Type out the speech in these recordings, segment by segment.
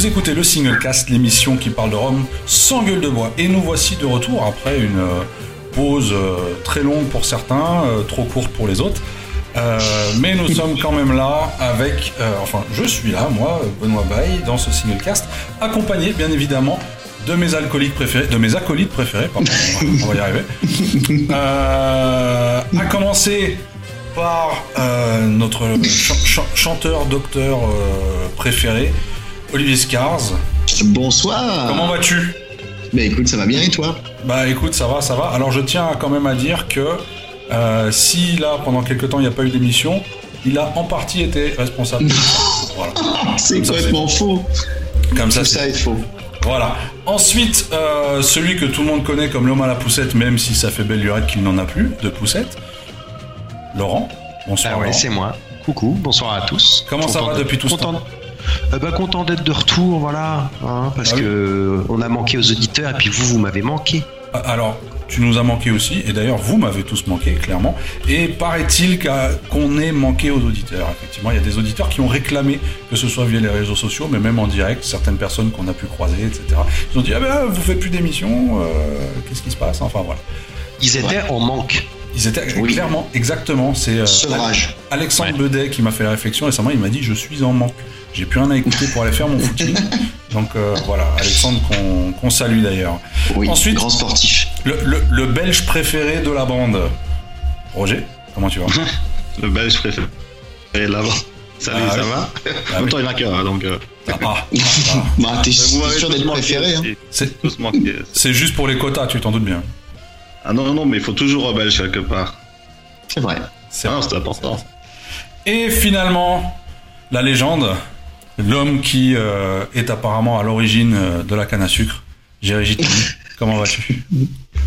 Vous écoutez le Single Cast, l'émission qui parle de Rome sans gueule de bois. Et nous voici de retour après une euh, pause euh, très longue pour certains, euh, trop courte pour les autres. Mais nous sommes quand même là avec, enfin je suis là, moi, Benoît Baye, dans ce Single Cast, accompagné bien évidemment de mes alcooliques préférés, de mes acolytes préférés, pardon, on va y arriver. Euh, à commencer par euh, notre ch- ch- chanteur, docteur euh, préféré, Olivier Scars. Bonsoir. Comment vas-tu? Bah écoute, ça va bien et toi? Bah écoute, ça va, ça va. Alors je tiens quand même à dire que euh, si là, pendant quelques temps, il n'y a pas eu d'émission, il a en partie été responsable. voilà. C'est complètement faux. Comme ça, c'est ça est faux. Voilà. Ensuite, euh, celui que tout le monde connaît comme l'homme à la poussette, même si ça fait belle lurette qu'il n'en a plus de poussette. Laurent. Bonsoir. Ah ouais, Laurent. c'est moi. Coucou, bonsoir à tous. Comment ça va depuis tout ce content... Euh, bah, content d'être de retour, voilà. hein, parce Ah oui. que euh, on a manqué aux auditeurs et puis vous, vous m'avez manqué. Ah, Alors, tu nous as manqué aussi, et d'ailleurs, vous m'avez tous manqué, clairement. Et paraît-il qu'on ait manqué aux auditeurs. Effectivement, il y a des auditeurs qui ont réclamé, que ce soit via les réseaux sociaux, mais même en direct, certaines personnes qu'on a pu croiser, etc. Ils ont dit Ah ben, vous faites plus d'émissions, euh, qu'est-ce qui se passe? Enfin, voilà. Ils étaient en manque. Ils étaient Oui. clairement, exactement. C'est euh. Alexandre Ouais. Bedet qui m'a fait la réflexion récemment, il m'a dit je suis en manque. J'ai plus rien à écouter pour aller faire mon footing. Donc euh, voilà, Alexandre qu'on qu'on salue d'ailleurs. Oui, Ensuite- grand sportif. Le, le- le belge préféré de la bande. Roger, comment tu vas? Le belge préféré. Et là-bas. Salut, Ah ça oui. va? Ah En même oui. temps, il n'y en a qu'un, donc. euh, Ah, ah, ah. Bah, t'es sûr d'être préféré. Hein. C'est juste pour les quotas, tu t'en doutes bien. Ah non, non, mais il faut toujours un belge quelque part. C'est vrai. C'est Ah c'est important. Et finalement, la légende, l'homme qui euh, est apparemment à l'origine euh, de la canne à sucre, Gitani. Comment vas-tu?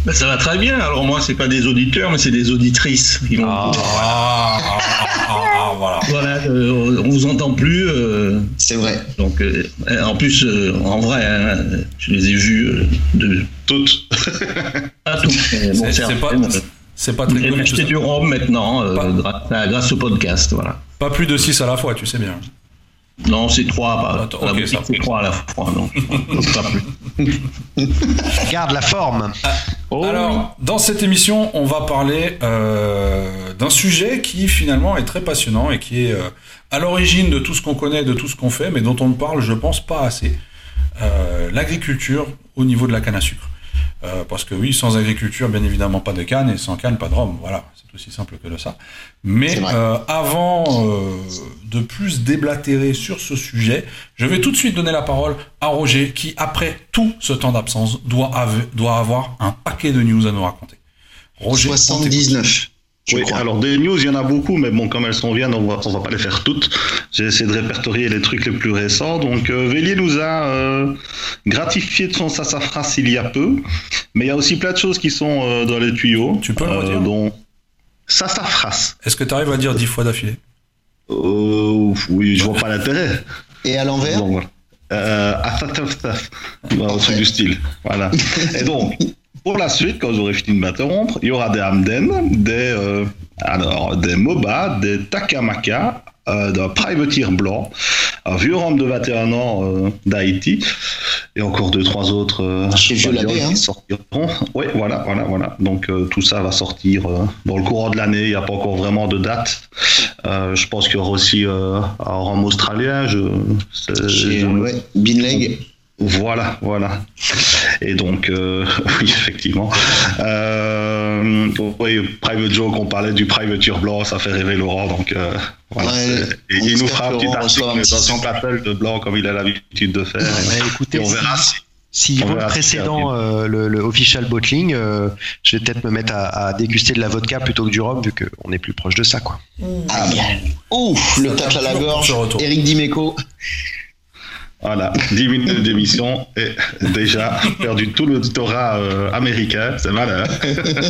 Ben, ça va très bien. Alors moi, c'est pas des auditeurs, mais c'est des auditrices. qui ah, ah, ah, ah, ah, voilà. Voilà, euh, on vous entend plus. euh, C'est vrai. donc, euh, en plus, euh, en vrai, hein, je les ai vus euh, de Toutes. à tout. Mais bon, C'est- pas, c'est pas très J'ai connu. ça. du rhum maintenant, euh, grâce au podcast. Voilà. Pas plus de 6 à la fois, tu sais bien. Non, c'est trois. Bah, Attends, la ok, boutique, ça. c'est trois à la fois. Pas plus. Garde la forme. Oh, Alors, dans cette émission, on va parler euh, d'un sujet qui finalement est très passionnant et qui est euh, à l'origine de tout ce qu'on connaît, de tout ce qu'on fait, mais dont on ne parle, je pense, pas assez. Euh, L'agriculture au niveau de la canne à sucre. Euh, parce que oui, sans agriculture, bien évidemment, pas de canne, et sans canne, pas de rhum. Voilà, aussi simple que de ça. Mais euh, avant euh, de plus déblatérer sur ce sujet, je vais tout de suite donner la parole à Roger, qui, après tout ce temps d'absence, doit, avoir un paquet de news à nous raconter. Roger, on t'écoute. 79. Je oui, crois. alors des news, il y en a beaucoup, mais bon, comme elles sont viennent, on va, on va pas les faire toutes. J'ai essayé de répertorier les trucs les plus récents. Donc, euh, Vélier nous a euh, gratifié de son sassafras il y a peu, mais il y a aussi plein de choses qui sont euh, dans les tuyaux. Tu peux le redire? dont sassafras. Est-ce que tu arrives à dire dix fois d'affilée? Euh, oui, je vois pas l'intérêt. Et à l'envers? Donc, voilà. Euh. Voilà, au truc du style. Voilà. Et donc, pour la suite, quand j'aurai fini de m'interrompre, il y aura des Hamden, des, euh, alors, des MOBA, des Takamaka, d'un privateer blanc, un vieux rhum de 21 ans euh, d'Haïti, et encore deux, trois autres euh, Chez Vieux qui hein. sortiront. Oui, voilà, voilà, voilà. Donc, euh, tout ça va sortir euh, dans le courant de l'année. Il n'y a pas encore vraiment de date. Euh, je pense qu'il y aura aussi euh, un rhum australien. Je, Chez je- ouais, Binleg. Voilà, voilà. Et donc, euh, oui, effectivement. Euh, oui, Private Joke, on parlait du privature blanc, ça fait rêver Nous Donc, euh, voilà. Ouais, c'est- et on il nous fera un petit Laurent un article petit dans son appel de blanc, comme il a l'habitude de faire. Ouais, Et, écoutez, on verra si. si, si le précédent, euh, le, le official bottling, euh, je vais peut-être me mettre à, à déguster de la vodka plutôt que du rhum, vu qu'on est plus proche de ça, quoi. Ah bien. Ouf, le tacle à la gorge. Je retourne. Eric Dimeco. Voilà, 10 minutes d'émission et déjà perdu tout l'auditorat euh, américain, c'est malin.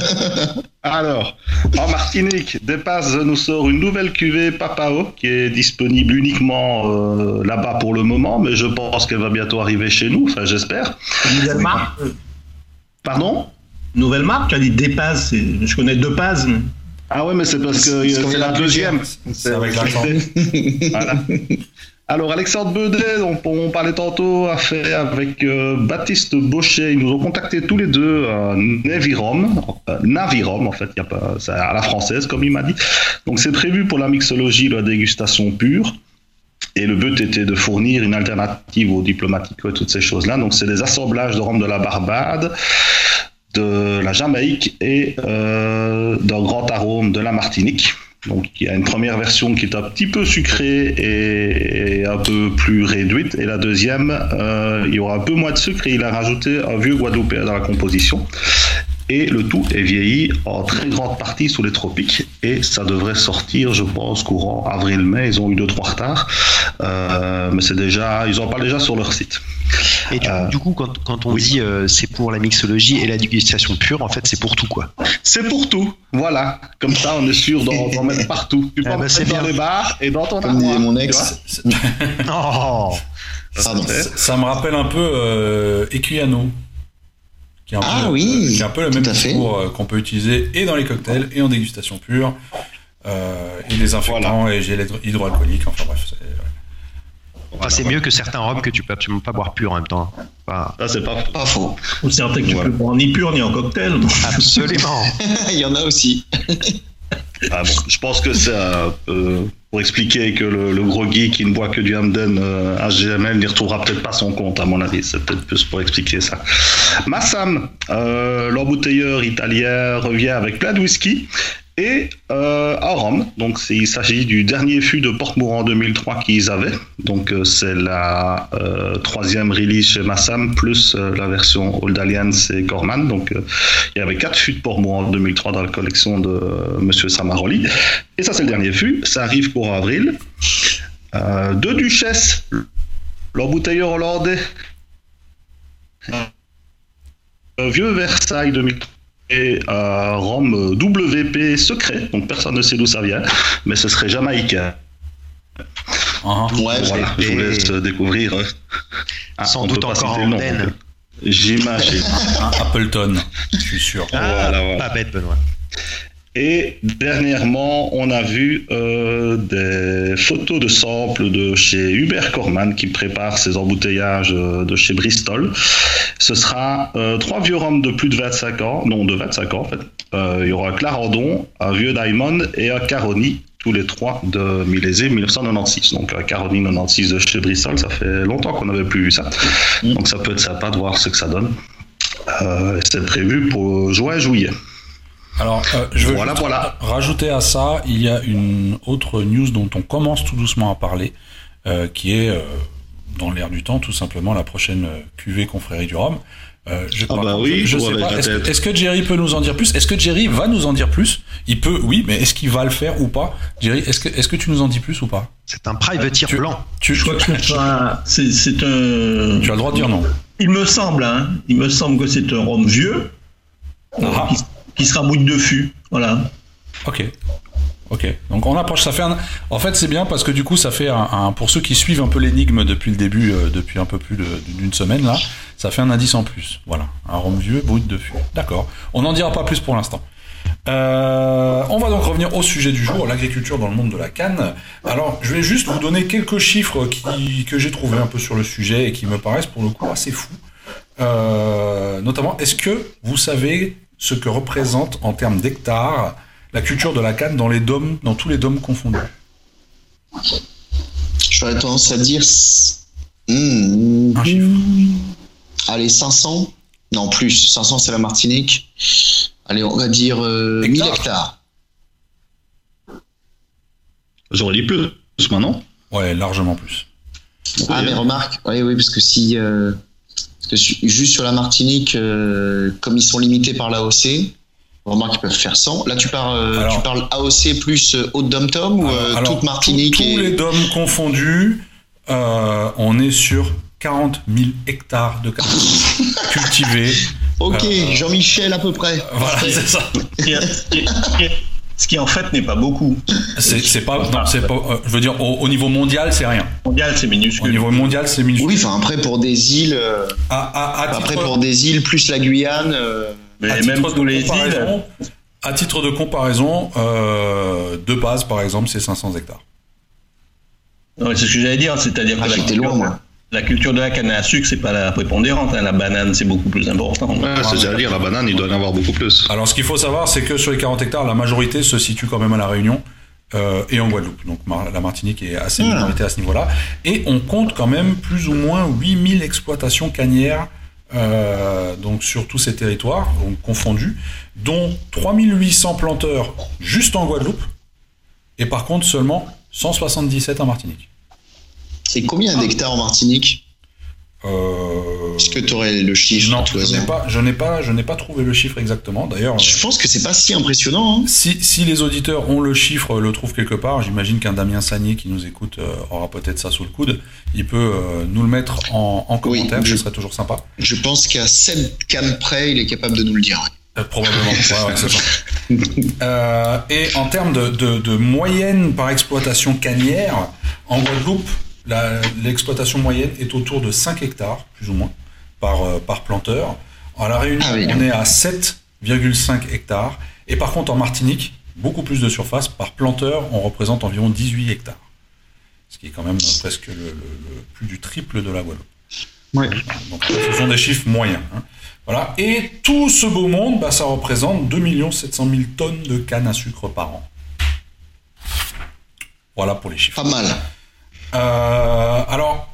Alors, en Martinique, Dépaz nous sort une nouvelle cuvée Papao qui est disponible uniquement euh, là-bas pour le moment, mais je pense qu'elle va bientôt arriver chez nous, enfin j'espère. Nouvelle marque? Pardon? Nouvelle marque? Tu as dit Dépaz. Je connais deux Paz. mais- Ah ouais, mais c'est parce que C'est la deuxième. C'est avec l'accent. Voilà. Alors Alexandre Beudet, dont on parlait tantôt, a fait avec euh, Baptiste Baucher. Ils nous ont contactés tous les deux euh, Navirom, euh, en fait, y a pas, c'est à la française comme il m'a dit. Donc c'est prévu pour la mixologie, la dégustation pure. Et le but était de fournir une alternative aux diplomatiques et toutes ces choses-là. Donc c'est des assemblages de rhum de la Barbade, de la Jamaïque et euh, d'un grand arôme de la Martinique. Donc il y a une première version qui est un petit peu sucrée et, un peu plus réduite. Et la deuxième, euh, il y aura un peu moins de sucre et il a rajouté un vieux Guadeloupéen dans la composition. Et le tout est vieilli en très grande partie sous les tropiques. Et ça devrait sortir, je pense, courant avril-mai. Ils ont eu deux, trois retards. Euh, mais c'est déjà, ils en parlent déjà sur leur site. Et du, Euh, du coup, quand, quand on dit euh, c'est pour la mixologie et la dégustation pure, en fait, c'est pour tout quoi. C'est pour tout. Voilà. Comme ça, on est sûr d'en mettre partout. Tu peux Ah en bah, mettre c'est dans bien. les bars et dans ton Comme disait armoire. mon ex. Oh. Ça, Ça me rappelle un peu euh, Equiano. Qui est un Ah peu, oui, qui est un peu le même discours qu'on peut utiliser et dans les cocktails et en dégustation pure. euh, et des infectants et gel hydro- hydroalcoolique. Enfin bref, c'est- Ah, c'est mieux que certains rhums que tu peux absolument pas boire pur en même temps. Pas- Ça, c'est pas. Pas faux. Ou certains que tu Voilà. peux boire ni pur ni en cocktail. Absolument. Il y en a aussi. Ah bon, je pense que c'est euh, euh, pour expliquer que le, le gros geek qui ne boit que du Hamden euh, HGML n'y retrouvera peut-être pas son compte, à mon avis. C'est peut-être plus pour expliquer ça. Massam, euh, l'embouteilleur italien, revient avec plein de whisky et euh, un rhum. Donc il s'agit du dernier fût de Portmourant 2003 qu'ils avaient. Donc euh, c'est la euh, troisième release chez Massam plus la version Old Alliance et Gorman. Donc il y avait quatre fûts de Portmourant 2003 dans la collection de Monsieur Samaroli. Et ça, c'est le dernier fût. Ça arrive pour avril. Deux duchesses, l'embouteilleur hollandais. Vieux Versailles 2003 et un euh, WP secret. Donc personne ne sait d'où ça vient, mais ce serait jamaïcain. Hein, Ouais, Voilà, je vous laisse découvrir. ah, Sans on doute encore nom, Hamden. donc, J'imagine. Appleton, je suis sûr. Voilà, voilà. Pas bête, Benoît. Et dernièrement, on a vu euh, des photos de samples de chez Hubert Corman qui prépare ses embouteillages euh, de chez Bristol. Ce sera euh, trois vieux rhums de plus de 25 ans, non de 25 ans en fait. Euh, il y aura Clarendon, un vieux Diamond et un Caroni, tous les trois de millésime 1996. Donc un Caroni 96 de chez Bristol, ça fait longtemps qu'on n'avait plus vu ça. Donc ça peut être sympa de voir ce que ça donne. Euh, C'est prévu pour juin-juillet. Alors, euh, je veux Voilà, voilà. rajouter à ça, il y a une autre news dont on commence tout doucement à parler, euh, qui est dans l'air du temps, tout simplement la prochaine euh, cuvée confrérie du Rhum. Euh, je, Ah bah contre, oui, je, sais pas. Est-ce que Jerry peut nous en dire plus? Est-ce que Jerry va nous en dire plus? Il peut, oui, mais est-ce qu'il va le faire ou pas? Jerry, est-ce que, est-ce que tu nous en dis plus ou pas? C'est un privateer Tu- blanc. tu, Je crois tu- que c'est un- c'est c'est un. tu as le droit de dire non. Il me semble, hein, il me semble que c'est un rhum vieux Ah. qui, qui sera mouille de fût. Voilà. Ok. Ok. Donc on approche. Ça fait un... En fait, c'est bien parce que du coup, ça fait un, pour ceux qui suivent un peu l'énigme depuis le début, euh, depuis un peu plus d'une semaine là, ça fait un indice en plus. Voilà. Un rhum vieux, brut de fût. D'accord. On n'en dira pas plus pour l'instant. Euh, on va donc revenir au sujet du jour, l'agriculture dans le monde de la canne. Alors, je vais juste vous donner quelques chiffres que j'ai trouvés un peu sur le sujet et qui me paraissent pour le coup assez fous. Euh, notamment, est-ce que vous savez ce que représente en termes d'hectares la culture de la canne dans les dômes, dans tous les dômes confondus J'aurais tendance à dire. Hmm, Un chiffre. Allez, 500 Non, plus. 500, c'est la Martinique. Allez, on va dire euh, 1000 Hectares. J'aurais dit plus maintenant. Ouais, largement plus. Ah, Oui, mais hein. remarque, oui, oui, parce que si. euh, parce que su- juste sur la Martinique, euh, comme ils sont limités par l'AOC, remarque, ils peuvent faire 100. Là, tu, parles, euh, Alors- tu parles AOC plus euh, Haute-Dom-Tom ou euh, Alors, toute Martinique tous, et... les dômes confondus, euh, on est sur 40 000 hectares de canne cultivés. Ok, Euh, Jean-Michel à peu près. Voilà, c'est ça. Ce qui, en fait n'est pas beaucoup. C'est pas, non, c'est pas. euh, je veux dire, au, au niveau mondial, c'est rien. Mondial, c'est Au minuscule. niveau mondial, c'est minuscule. Oui, enfin après pour des îles, euh, À, à- à après titre- pour des îles plus la Guyane, euh, Mais à même de les îles, comparaison, à titre de comparaison, euh, de base, par exemple, c'est 500 hectares. Non, c'est ce que j'allais dire, c'est-à-dire Ah, que la j'étais culture, loin, moi. la culture de la canne à sucre, c'est pas la prépondérante. hein. La banane, c'est beaucoup plus important. Ouais, c'est j'allais dire, la banane, il doit en avoir beaucoup plus. Alors, ce qu'il faut savoir, c'est que sur les 40 hectares, la majorité se situe quand même à La Réunion euh, et en Guadeloupe. Donc, Mar- la Martinique est assez Ah. minorité à ce niveau-là. Et on compte quand même plus ou moins 8000 exploitations cannières euh, donc sur tous ces territoires, donc confondus, dont 3800 planteurs juste en Guadeloupe, et par contre seulement 177 en Martinique. C'est combien d'hectares en Martinique? Euh, Est-ce que tu aurais le chiffre non, je n'ai pas, je n'ai pas, je n'ai pas trouvé le chiffre exactement. D'ailleurs, Je pense que c'est pas si impressionnant. hein. Si, si les auditeurs ont le chiffre, le trouvent quelque part, j'imagine qu'un Damien Sagné qui nous écoute euh, aura peut-être ça sous le coude. Il peut euh, nous le mettre en, en Oui, commentaire, je- ce serait toujours sympa. Je pense qu'à 7 cannes près, il est capable de nous le dire. Euh, probablement. Ouais, ouais. Euh, et en termes de, de- de moyenne par exploitation cannière, en Guadeloupe, l'exploitation moyenne est autour de 5 hectares, plus ou moins, par, euh, par planteur. À La Réunion, Ah oui. on est à 7,5 hectares. Et par contre, en Martinique, beaucoup plus de surface. Par planteur, on représente environ 18 hectares. Ce qui est quand même presque le, le- le plus du triple de la Guadeloupe. Ouais. Donc, ce sont des chiffres moyens. hein. Voilà. Et tout ce beau monde, bah, ça représente 2 700 000 tonnes de canne à sucre par an. Voilà pour les chiffres. Pas mal. Euh, alors,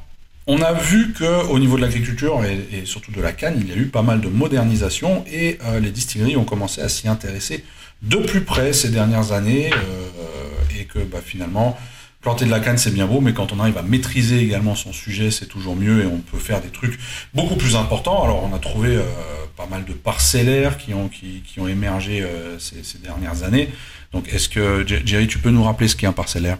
on a vu que au niveau de l'agriculture et, surtout de la canne, il y a eu pas mal de modernisation et euh, les distilleries ont commencé à s'y intéresser de plus près ces dernières années euh, et que bah, finalement, planter de la canne c'est bien beau, mais quand on arrive à maîtriser également son sujet, c'est toujours mieux et on peut faire des trucs beaucoup plus importants. Alors, on a trouvé pas mal de parcellaires qui ont qui, ont émergé ces, ces dernières années. Donc, est-ce que Jer- Jerry, tu peux nous rappeler ce qu'est un parcellaire?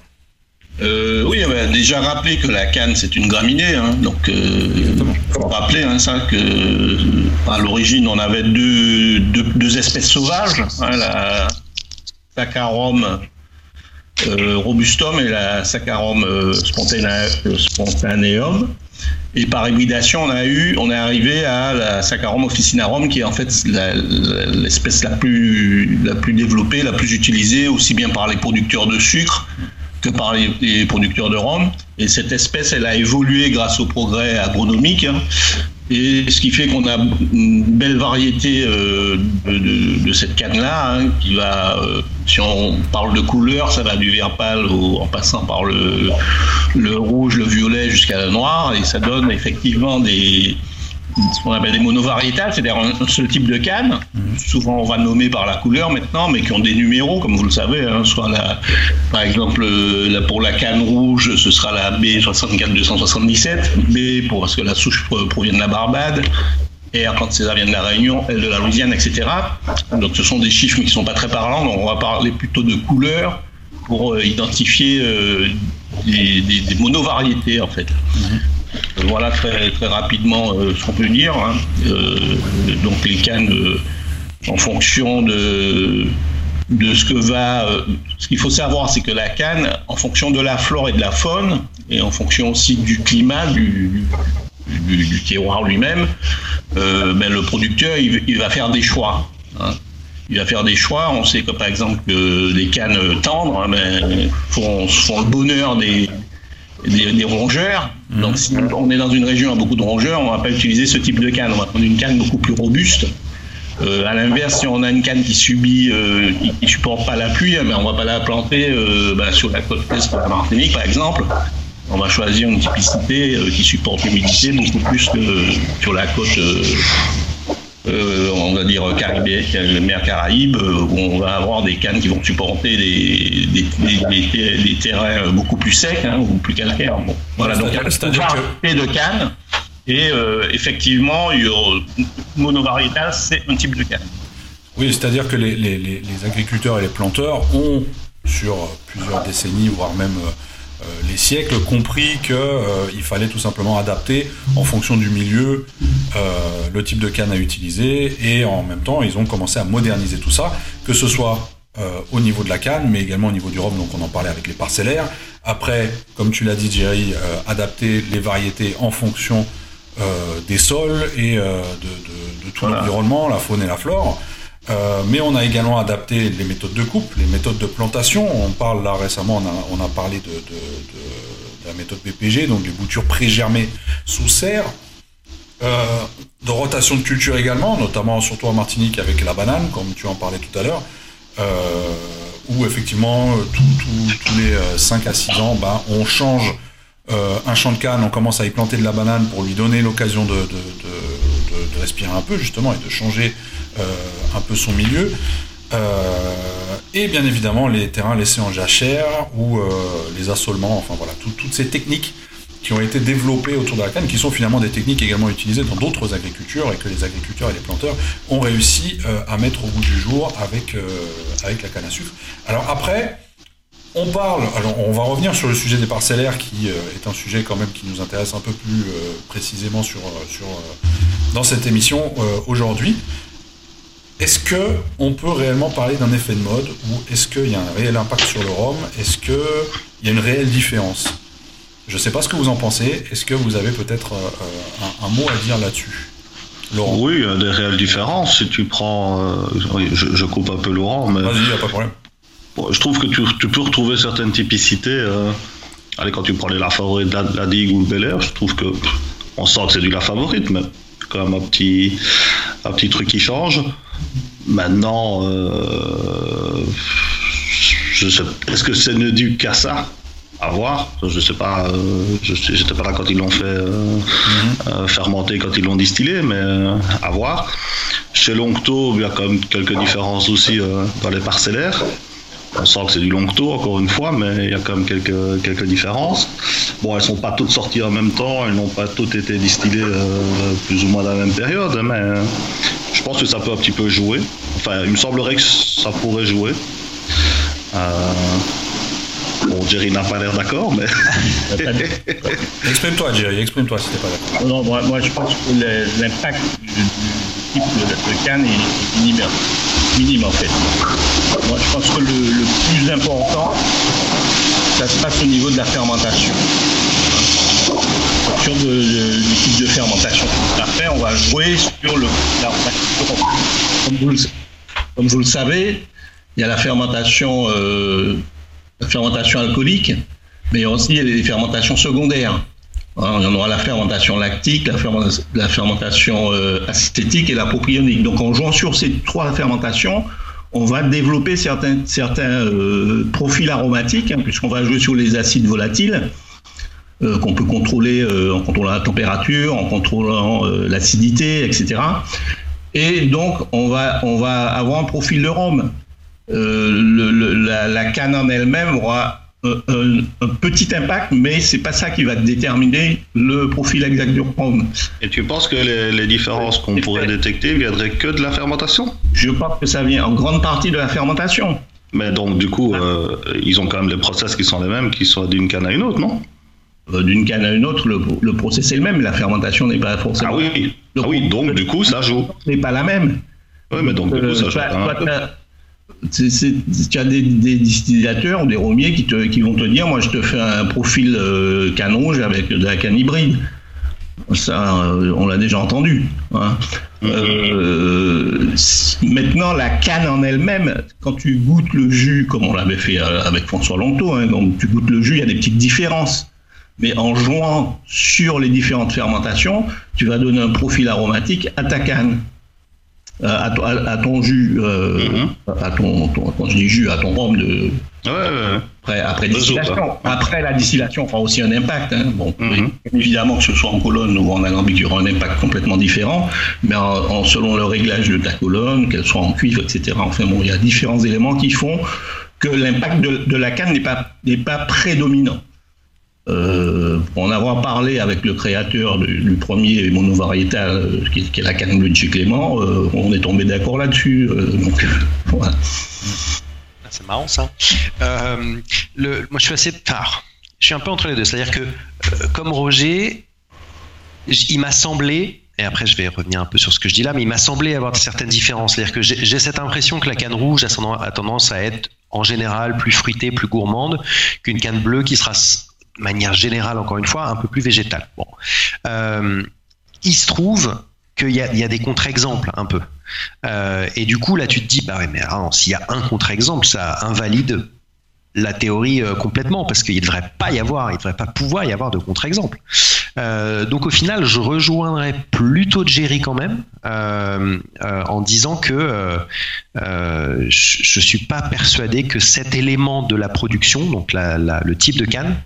Euh, oui, on va déjà rappeler que la canne c'est une graminée, hein, donc euh, faut rappeler hein, ça que à l'origine on avait deux, deux, deux espèces sauvages, hein, la Saccharum euh, robustum et la Saccharum euh, spontaneum. Et par hybridation, on a eu, on est arrivé à la Saccharum officinarum, qui est en fait la- la- l'espèce la plus, la plus développée, la plus utilisée, aussi bien par les producteurs de sucre que par les, producteurs de rhum. Et cette espèce, elle a évolué grâce au progrès agronomique. hein. Et ce qui fait qu'on a une belle variété euh, de, cette canne-là, hein, qui va, euh, si on parle de couleur, ça va du vert pâle en passant par le, le rouge, le violet jusqu'à le noir, et ça donne effectivement des, ce qu'on appelle des monovariétales, c'est-à-dire un, seul type de canne. Souvent, on va nommer par la couleur maintenant, mais qui ont des numéros, comme vous le savez. hein, soit la, par exemple, euh, la- pour la canne rouge, ce sera la B64277, B pour parce que la souche pro- provient de la Barbade. R quand ça vient de la Réunion, L de la Louisiane, etc. Donc ce sont des chiffres mais qui sont pas très parlants, donc on va parler plutôt de couleurs pour euh, identifier euh, des, des- des monovariétés en fait. Euh, Voilà très, rapidement euh, ce qu'on peut dire. hein. Euh, donc les cannes, euh, en fonction de, ce que va... euh, ce qu'il faut savoir, c'est que la canne, en fonction de la flore et de la faune, et en fonction aussi du climat, du, du, terroir lui-même, euh, ben, le producteur, il, va faire des choix. hein. Il va faire des choix. On sait que par exemple les cannes tendres hein, ben, font, le bonheur des rongeurs. Donc si on est dans une région à beaucoup de rongeurs, on va pas utiliser ce type de canne. On va prendre une canne beaucoup plus robuste. Euh, à l'inverse, si on a une canne qui subit, euh, qui, qui supporte pas la pluie, eh ben, on va pas la planter euh, ben, sur la côte est de la Martinique, par exemple. On va choisir une typicité euh, qui supporte l'humidité beaucoup plus que sur la côte, euh, euh, on va dire Caribé, la mer Caraïbe, euh, où on va avoir des cannes qui vont supporter des, des, des- des- des terrains beaucoup plus secs hein, ou plus calcaires. Bon, voilà, donc c'est-à-dire variété de cannes. Et euh, effectivement, monovariétal, c'est un type de canne. Oui, c'est-à-dire que les, les- les- les agriculteurs et les planteurs ont, sur plusieurs décennies, voire même euh, euh, les siècles, compris qu'il fallait tout simplement adapter en fonction du milieu euh, le type de canne à utiliser et en même temps, ils ont commencé à moderniser tout ça, que ce soit euh, au niveau de la canne, mais également au niveau du rhum, donc on en parlait avec les parcellaires. Après, comme tu l'as dit, Jerry, euh, adapter les variétés en fonction euh, des sols et euh, de, de- de tout Voilà. l'environnement, la faune et la flore. Euh, mais on a également adapté les méthodes de coupe, les méthodes de plantation. On parle là récemment, on a, on a parlé de, de- de- la méthode BPG, donc des boutures pré-germées sous serre. Euh, de rotation de culture également, notamment surtout en Martinique avec la banane, comme tu en parlais tout à l'heure, euh, où effectivement tous les 5 à 6 ans, bah, on change un champ de canne, on commence à y planter de la banane pour lui donner l'occasion de, de, respirer un peu justement et de changer un peu son milieu. Euh, et bien évidemment les terrains laissés en jachère ou euh, les assolements, enfin voilà, toutes ces techniques qui ont été développées autour de la canne, qui sont finalement des techniques également utilisées dans d'autres agricultures et que les agriculteurs et les planteurs ont réussi euh, à mettre au bout du jour avec, avec la canne à sucre. Alors après, on parle, alors on va revenir sur le sujet des parcellaires qui est un sujet quand même qui nous intéresse un peu plus précisément sur, sur, dans cette émission aujourd'hui. Est-ce que on peut réellement parler d'un effet de mode ou est-ce qu'il y a un réel impact sur le rhum? Est-ce qu'il y a une réelle différence? Je ne sais pas ce que vous en pensez. Est-ce que vous avez peut-être euh, un, mot à dire là-dessus? Laurent Oui, il y a des réelles différences. Si tu prends. Euh, je, coupe un peu Laurent, mais. Vas-y, il n'y a pas de problème. je trouve que tu, peux retrouver certaines typicités. Euh, allez, quand tu prends les La Favorite, la, la Digue ou le Bel Air, je trouve que. On sent que c'est du La Favorite, mais quand même un petit, un petit truc qui change. Maintenant, euh, est-ce que c'est ne dû qu'à ça? À voir. Je sais pas, euh, je j'étais pas là quand ils l'ont fait euh, mhm. fermenter, quand ils l'ont distillé, mais à voir. Chez Longto, il y a quand même quelques différences aussi dans les parcellaires. On sent que c'est du Longto, encore une fois, mais il y a quand même quelques, quelques différences. Bon, elles sont pas toutes sorties en même temps, elles n'ont pas toutes été distillées plus ou moins dans la même période, mais je pense que ça peut un petit peu jouer. Enfin, il me semblerait que ça pourrait jouer. Euh... Bon, Jerry n'a pas l'air d'accord, mais. exprime-toi, Jerry, exprime-toi si t'es pas d'accord. Non, moi, moi, je pense que l'impact du, type de, canne est minime, minime en fait. Moi, je pense que le, le plus important, ça se passe au niveau de la fermentation sur du type de fermentation Après, on va jouer sur le, la, comme, vous le, savez, il y a la fermentation, euh, la fermentation alcoolique, mais aussi il y a les fermentations secondaires. Hein, on aura la fermentation lactique, la, fermentation euh, acétique et la propionique. Donc en jouant sur ces trois fermentations, on va développer certains, certains euh, profils aromatiques, hein, puisqu'on va jouer sur les acides volatiles euh, qu'on peut contrôler euh, en contrôlant la température, en contrôlant euh, l'acidité, etc. Et donc, on va, on va avoir un profil de rhum. la, canne en elle-même aura un, petit impact, mais c'est pas ça qui va déterminer le profil exact du rhum. Et tu penses que les, différences qu'on pourrait détecter viendraient que de la fermentation Je pense que ça vient en grande partie de la fermentation. Mais donc, du coup, ils ont quand même les process qui sont les mêmes, qui soient d'une canne à une autre, non? D'une canne à une autre, le, process est le même, la fermentation n'est pas forcément. Ah oui, ah oui donc du coup, ça joue. N'est pas la même. Oui, mais donc du coup, ça joue. tu as des, distillateurs ou des romiers qui, te, qui vont te dire moi je te fais un profil euh, canonge avec de la canne hybride. Ça, euh, on l'a déjà entendu. Hein. Mm-hmm. maintenant, la canne en elle-même, quand tu goûtes le jus, comme on l'avait fait avec François Longto, hein, donc tu goûtes le jus, il y a des petites différences mais en jouant sur les différentes fermentations, tu vas donner un profil aromatique à ta canne. Euh, à, ton jus, euh, mm-hmm. à ton, quand je dis jus, à ton rhum de après, après distillation. Après la distillation fera aussi un impact. Hein. Bon, mm-hmm. évidemment que ce soit en colonne ou en alambic, il y aura un impact complètement différent, mais en, selon le réglage de ta colonne, qu'elle soit en cuivre, etc. Enfin bon, il y a différents éléments qui font que l'impact de, de, la canne n'est pas, n'est pas prédominant. Euh, en avoir parlé avec le créateur du, premier monovariétal, euh, qui, est la canne de chez Clément, euh, on est tombé d'accord là-dessus. donc, voilà. Ah, c'est marrant ça. moi, je suis assez. je suis un peu entre les deux. C'est-à-dire que, comme Roger, il m'a semblé et après je vais revenir un peu sur ce que je dis là, mais il m'a semblé avoir certaines différences. C'est-à-dire que j'ai cette impression que la canne rouge a tendance à être en général plus fruitée, plus gourmande qu'une canne bleue qui sera manière générale, encore une fois, un peu plus végétale. Bon. Euh, il se trouve qu'il y, a des contre-exemples un peu. Euh, et du coup, là, tu te dis, bah s'il y a un contre-exemple, ça invalide la théorie euh, complètement parce qu'il ne devrait pas y avoir, il ne devrait pas pouvoir y avoir de contre-exemple. Euh, donc au final, je rejoindrais plutôt Jerry quand même euh, en disant que je ne suis pas persuadé que cet élément de la production, donc le type de canne,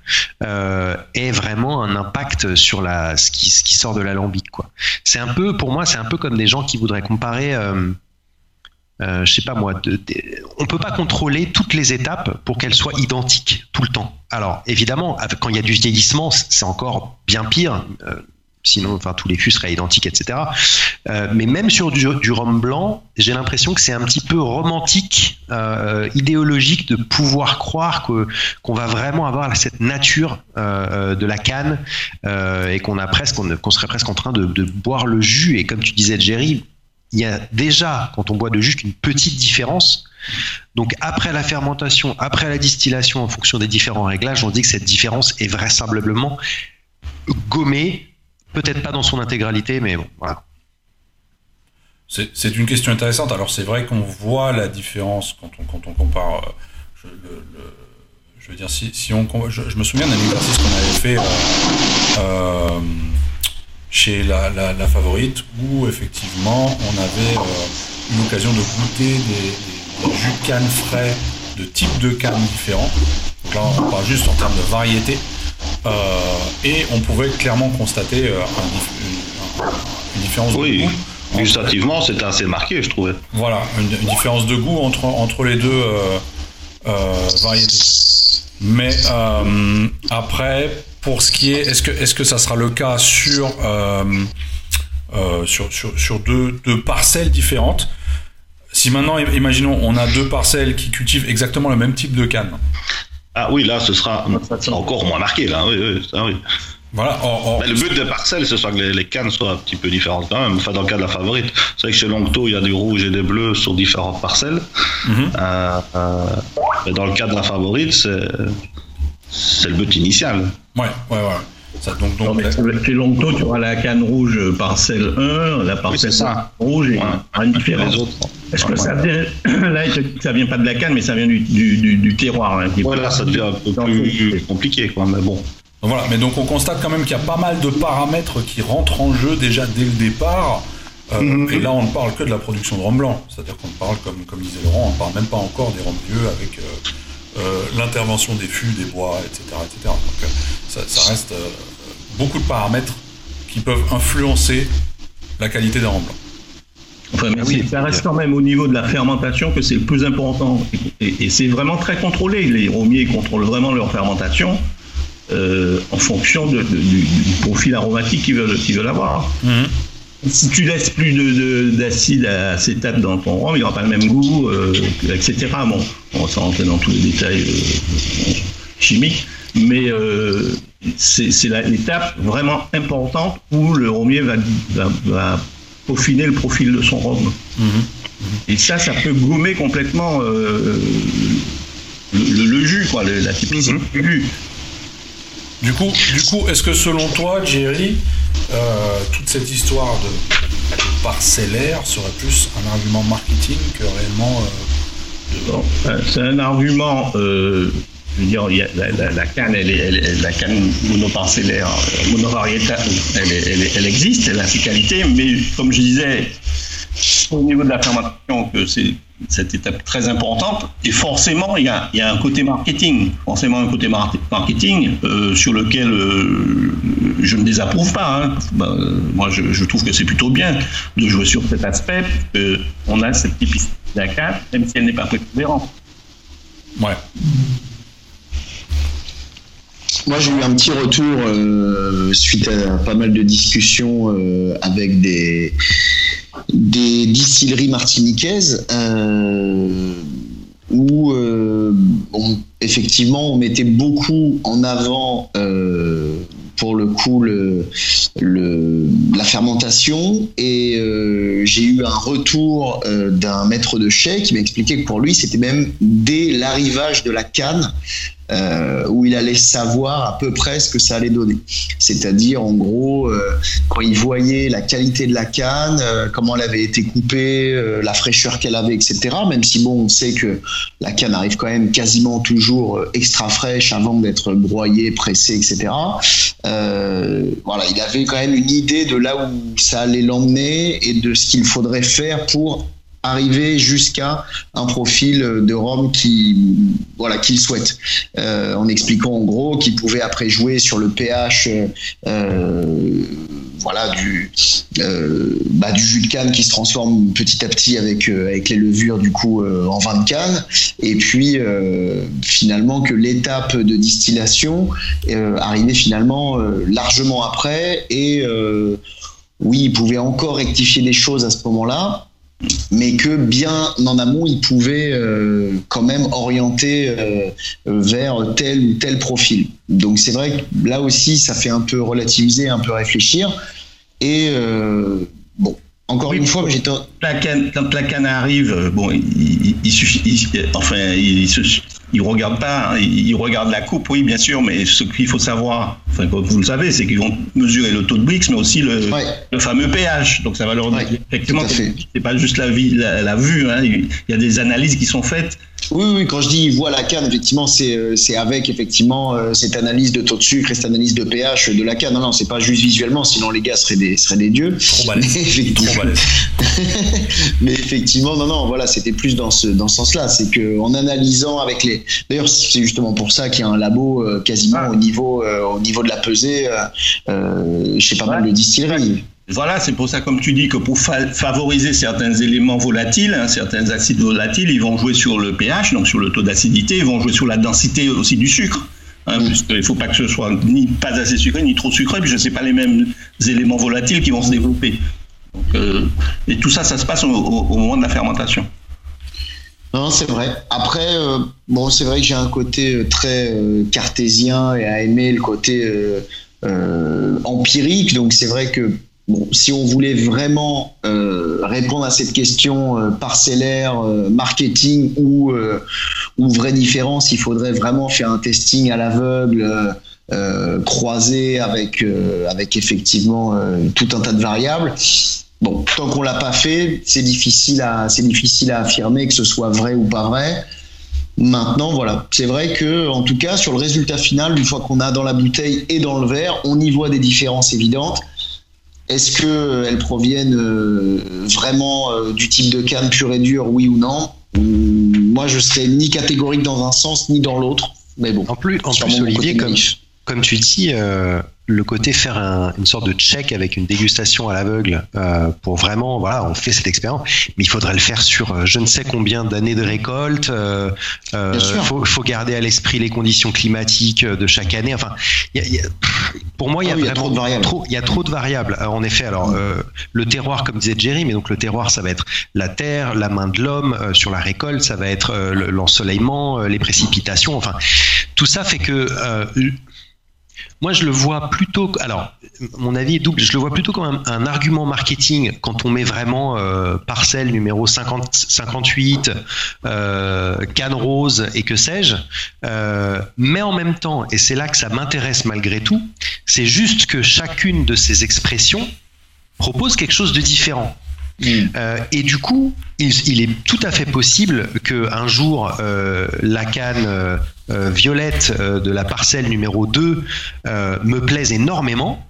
ait vraiment un impact sur la, ce, qui, ce qui sort de l'alambic. C'est un peu, pour moi, c'est un peu comme des gens qui voudraient comparer euh, je sais pas moi, de, on peut pas contrôler toutes les étapes pour qu'elles soient identiques tout le temps. Alors évidemment, quand il y a du vieillissement, c'est encore bien pire. Euh, sinon, enfin tous les fûts seraient identiques, etc. Euh, mais même sur du, du rhum blanc, j'ai l'impression que c'est un petit peu romantique, euh, idéologique de pouvoir croire que qu'on va vraiment avoir cette nature de la canne et qu'on a presque, qu'on serait presque en train de, de boire le jus. Et comme tu disais, Jerry, il y a déjà, quand on boit de jus, une petite différence. Donc après la fermentation, après la distillation, en fonction des différents réglages, on dit que cette différence est vraisemblablement gommée, peut-être pas dans son intégralité, mais bon, voilà. C'est une question intéressante. Alors c'est vrai qu'on voit la différence quand on, quand on compare. Euh, je, veux dire, si, on, je, me souviens d'un exercice qu'on avait fait. Euh, euh, chez la, la, favorite où effectivement on avait euh, une occasion de goûter des, jus de canne frais de types de canne différents. Donc là on parle juste en termes de variété. Euh, et on pouvait clairement constater euh, une, différence de goût. Gustativement, c'était assez marqué, je trouvais. Voilà, une, différence de goût entre, entre les deux variétés. Mais après, pour ce qui est, est-ce que, est-ce que ça sera le cas sur, euh, euh, sur, sur, deux, deux, parcelles différentes? Si maintenant, imaginons, on a deux parcelles qui cultivent exactement le même type de canne. Ah oui, là, ce sera encore moins marqué, là. Oui, oui, ça, oui. Voilà. Mais le but des parcelles, ce sera que les, cannes soient un petit peu différentes quand même. Enfin, dans le cas de la favorite, c'est vrai que chez Longto, il y a des rouges et des bleus sur différentes parcelles. Mhm. Euh, mais dans le cas de la favorite, c'est c'est le but initial. Ouais, ouais, ouais. Ça, donc, donc, chez Longto, tu auras la canne rouge parcelle 1, la parcelle rouge et une différence. Est-ce que ça vient, là, ça vient pas de la canne, mais ça vient du, du, du, terroir. Hein, voilà, ça devient un peu plus compliqué, quoi, mais bon. Voilà, mais donc on constate quand même qu'il y a pas mal de paramètres qui rentrent en jeu déjà dès le départ. Euh, mhm. Et là, on ne parle que de la production de rhum blanc. C'est-à-dire qu'on parle, comme, comme disait Laurent, on ne parle même pas encore des rhums vieux avec. Euh, euh, l'intervention des fûts, des bois, etc. etc. Donc euh, ça, reste euh, beaucoup de paramètres qui peuvent influencer la qualité d'un rhum blanc. Enfin, mais oui, ça reste quand même au niveau de la fermentation que c'est le plus important. Et, c'est vraiment très contrôlé. Les romiers contrôlent vraiment leur fermentation en fonction du, profil aromatique qu'ils veulent, veulent avoir. Mhm si tu laisses plus d'acide à acétate dans ton rhum, il n'aura pas le même goût, euh, etc. Bon, on va s'en rentrer dans tous les détails euh, chimiques, mais euh, c'est l'étape vraiment importante où le romier va, va, peaufiner le profil de son rhum. Mhm. Et ça, ça peut gommer complètement le, jus, quoi, la typicité mhm. du jus. Du coup, du coup est-ce que selon toi, Jerry, euh, toute cette histoire de, parcellaire serait plus un argument marketing que réellement. Euh, euh, c'est un argument. je veux dire, la, canne, elle est, la canne monoparcellaire, monovariétale, elle, elle, existe, elle a ses qualités, mais comme je disais, au niveau de la fermentation, que c'est cette étape très importante. Et forcément, il y a, un côté marketing, forcément un côté marketing euh, sur lequel euh, je ne désapprouve pas. Hein. Bah, moi, je, trouve que c'est plutôt bien de jouer sur cet aspect. on a cette typicité de la carte, même si elle n'est pas prépondérante. Ouais. Moi, j'ai eu un petit retour euh, suite à pas mal de discussions avec des, des distilleries martiniquaises euh, où euh, effectivement on mettait beaucoup en avant euh, pour le coup la fermentation. Et j'ai eu un retour d'un maître de chai qui m'expliquait que pour lui c'était même dès l'arrivage de la canne euh, où il allait savoir à peu près ce que ça allait donner. C'est-à-dire, en gros, euh, quand il voyait la qualité de la canne, euh, comment elle avait été coupée, la fraîcheur qu'elle avait, etc. Même si, bon, on sait que la canne arrive quand même quasiment toujours extra fraîche avant d'être broyée, pressée, etc. Voilà, il avait quand même une idée de là où ça allait l'emmener et de ce qu'il faudrait faire pour arriver jusqu'à un profil de Rome qui voilà qu'il souhaite. Euh, en expliquant en gros qu'il pouvait après jouer sur le pH euh, voilà du euh, bah, du jus de canne qui se transforme petit à petit avec euh, avec les levures du coup en vin de canne. Et puis finalement que l'étape de distillation arrivait finalement largement après. Et oui il pouvait encore rectifier des choses à ce moment-là mais que bien en amont, il pouvait euh, quand même orienter euh, vers tel ou tel profil. Donc c'est vrai que là aussi, ça fait un peu relativiser, un peu réfléchir. Et euh, bon, encore Oui, une fois, j'étais quand la canne arrive, bon, il, il- il suffit, il- enfin, il, il se- il regarde pas, hein, il, il regarde la coupe, oui, bien sûr, mais ce qu'il faut savoir, enfin, comme vous le savez, c'est qu'ils vont mesurer le taux de Brix, mais aussi le, Ouais. le fameux pH. Donc ça va leur Ouais, dire effectivement, c'est pas juste la, vie, la, la vue, hein, il y a des analyses qui sont faites. Oui, oui, quand je dis voit la canne, effectivement, c'est euh, avec effectivement euh, cette analyse de taux de sucre et cette analyse de pH de la canne. Non, non, c'est pas juste visuellement, sinon les gars seraient des, seraient des dieux. Trop balèze. Mais effectivement- non, non, voilà, c'était plus dans ce, dans ce sens-là. C'est que en analysant avec les. D'ailleurs, c'est justement pour ça qu'il y a un labo euh, quasiment Ah. au, niveau, euh, au niveau de la pesée euh, euh, chez pas mal de distilleries. Voilà, c'est pour ça, comme tu dis, que pour fa- favoriser certains éléments volatiles, hein, certains acides volatiles, ils vont jouer sur le pH, donc sur le taux d'acidité, ils vont jouer sur la densité aussi du sucre. Hein, Mm. puisqu'il ne faut pas que ce soit ni pas assez sucré, ni trop sucré, puis je ne sais pas les mêmes éléments volatiles qui vont se développer. Donc, euh, et tout ça, ça se passe au, au- au moment de la fermentation. Non, c'est vrai. Après, euh, bon, c'est vrai que j'ai un côté euh, très euh, cartésien et à aimer le côté empirique. Donc, c'est vrai que bon, si on voulait vraiment répondre à cette question parcellaire, marketing ou, vraie différence, il faudrait vraiment faire un testing à l'aveugle. croisé avec avec effectivement tout un tas de variables. Bon, tant qu'on l'a pas fait, c'est difficile à c'est difficile à affirmer que ce soit vrai ou pas vrai. Maintenant, voilà, c'est vrai que en tout cas sur le résultat final, une fois qu'on a dans la bouteille et dans le verre, on y voit des différences évidentes. Est-ce que euh, elles proviennent euh, vraiment euh, du type de canne pure et dure, oui ou non? Hum, Moi, je serais ni catégorique dans un sens ni dans l'autre. Mais bon, En plus, en plus Olivier, comme, comme tu dis, euh, le côté faire un- une sorte de check avec une dégustation à l'aveugle euh, pour vraiment, voilà, on fait cette expérience, mais il faudrait le faire sur euh, je ne sais combien d'années de récolte. euh, euh, faut, faut garder à l'esprit les conditions climatiques euh, de chaque année. Enfin, y a- y a- pour moi, il y a Ah oui, y a trop de variables. trop- il y a trop de variables. Euh, en effet, alors euh, le terroir, comme disait Jerry, mais donc le terroir, ça va être la terre, la main de l'homme euh, sur la récolte, ça va être euh, le- l'ensoleillement, euh, les précipitations. Enfin, tout ça fait que euh, moi, je le vois plutôt. Alors, mon avis est double. Je le vois plutôt comme un, argument marketing quand on met vraiment euh, parcelle numéro 50, 58, euh, canne rose et que sais-je. Euh, mais en même temps, et c'est là que ça m'intéresse malgré tout, c'est juste que chacune de ces expressions propose quelque chose de différent. Euh, et du coup, il, est tout à fait possible que un jour euh, la canne euh, violette de la parcelle numéro 2 euh, me plaise énormément.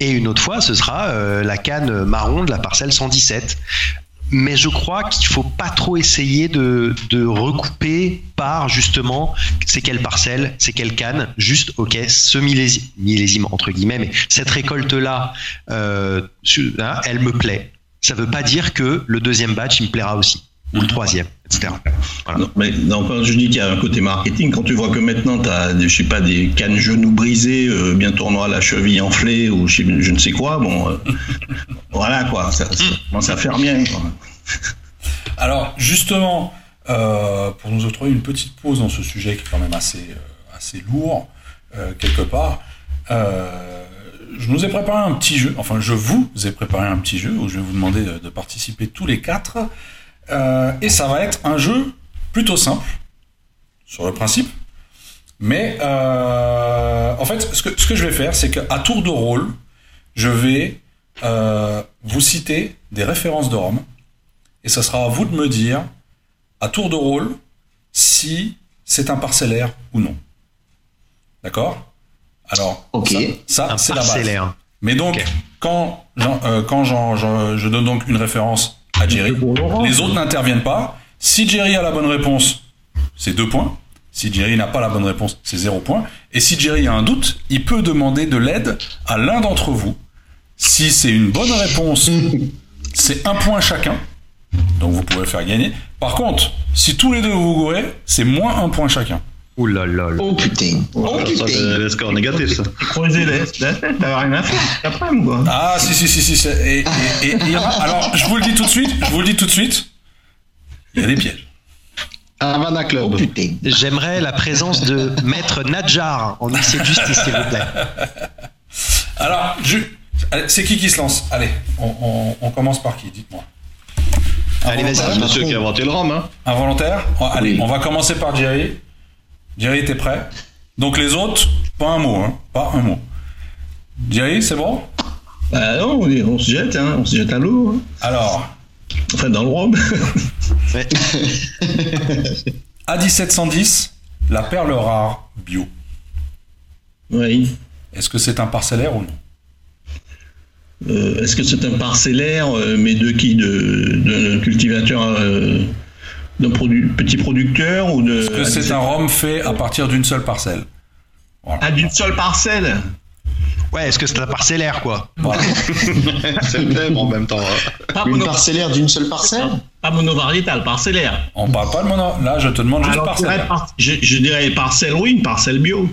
Et une autre fois, ce sera la canne marron de la parcelle 117. Mais je crois qu'il faut pas trop essayer de, recouper par justement c'est quelle parcelle, c'est quelle canne, juste ok ce millésime, millésime entre guillemets, mais cette récolte là, elle me plaît. Ça veut pas dire que le deuxième batch il me plaira aussi ou le troisième, etc. Voilà. Non, mais non, quand je dis qu'il y a un côté marketing, quand tu vois que maintenant tu as, je sais pas, des cannes genoux brisés, euh, bientôt on aura la cheville enflée ou je, je ne sais quoi, bon, euh, voilà quoi, ça, ça commence à faire bien. Quoi. Alors justement, euh, pour nous octroyer une petite pause dans ce sujet qui est quand même assez, euh, assez lourd, euh, quelque part, euh, je nous ai préparé un petit jeu, enfin je vous ai préparé un petit jeu où je vais vous demander de, participer tous les quatre. Euh, et ça va être un jeu plutôt simple, sur le principe. Mais euh, en fait, ce que, ce que je vais faire, c'est qu'à tour de rôle, je vais euh, vous citer des références de Rome. Et ça sera à vous de me dire, à tour de rôle, si c'est un parcellaire ou non. D'accord? Alors, ça, c'est la base. Mais donc, quand, j'en- euh, quand je donne donc une référence à Jerry, les autres n'interviennent pas. Si Jerry a la bonne réponse, c'est deux points. Si Jerry n'a pas la bonne réponse, c'est zéro point. Et si Jerry a un doute, il peut demander de l'aide à l'un d'entre vous. Si c'est une bonne réponse, c'est un point chacun. Donc vous pouvez faire gagner. Par contre, si tous les deux vous gourez, c'est moins un point chacun. Ouh là là. Oh putain. Oh Ça, putain. c'est les scores négatifs, ça. Tête, t'avais rien à faire cet après-midi, quoi. Ah si si si si. c'est- Et, et- et- et alors je vous le dis tout de suite. Je vous le dis tout de suite. Il y a des pièges. Havana Oh Club. putain. J'aimerais la présence de Maître Nadjar en huissier de justice, s'il vous plaît. Alors, je... c'est qui qui se lance? Allez, on, on- on commence par qui? Dites-moi. Allez, vas-y. C'est monsieur qui a inventé le rhum, hein. Involontaire? Oh, Allez, Oui. on va commencer par Jerry. Jerry, t'es prêt? Donc les autres, pas un mot, hein Pas un mot. Jerry, c'est bon? Bah non, on, est- on se jette, hein, on se jette à l'eau. hein. Alors, Enfin, dans le rhum. Ouais. A1710, la perle rare bio. oui. Est-ce que c'est un parcellaire ou non? Euh, Est-ce que c'est un parcellaire, euh, mais de qui? De d'un cultivateur, euh, d'un produ- petit producteur ou de Est-ce que c'est un rhum fait à partir d'une seule parcelle Voilà. Ah, d'une seule parcelle? Ouais, est-ce que c'est un parcellaire, quoi? Voilà. C'est le thème en même temps. hein. Pas, Une parcellaire d'une seule parcelle? Pas monovariétal, parcellaire. On parle pas de mono. Là, je te demande juste Alors, je, dirais parcellaire. par- je, je dirais parcelle, oui, une parcelle bio.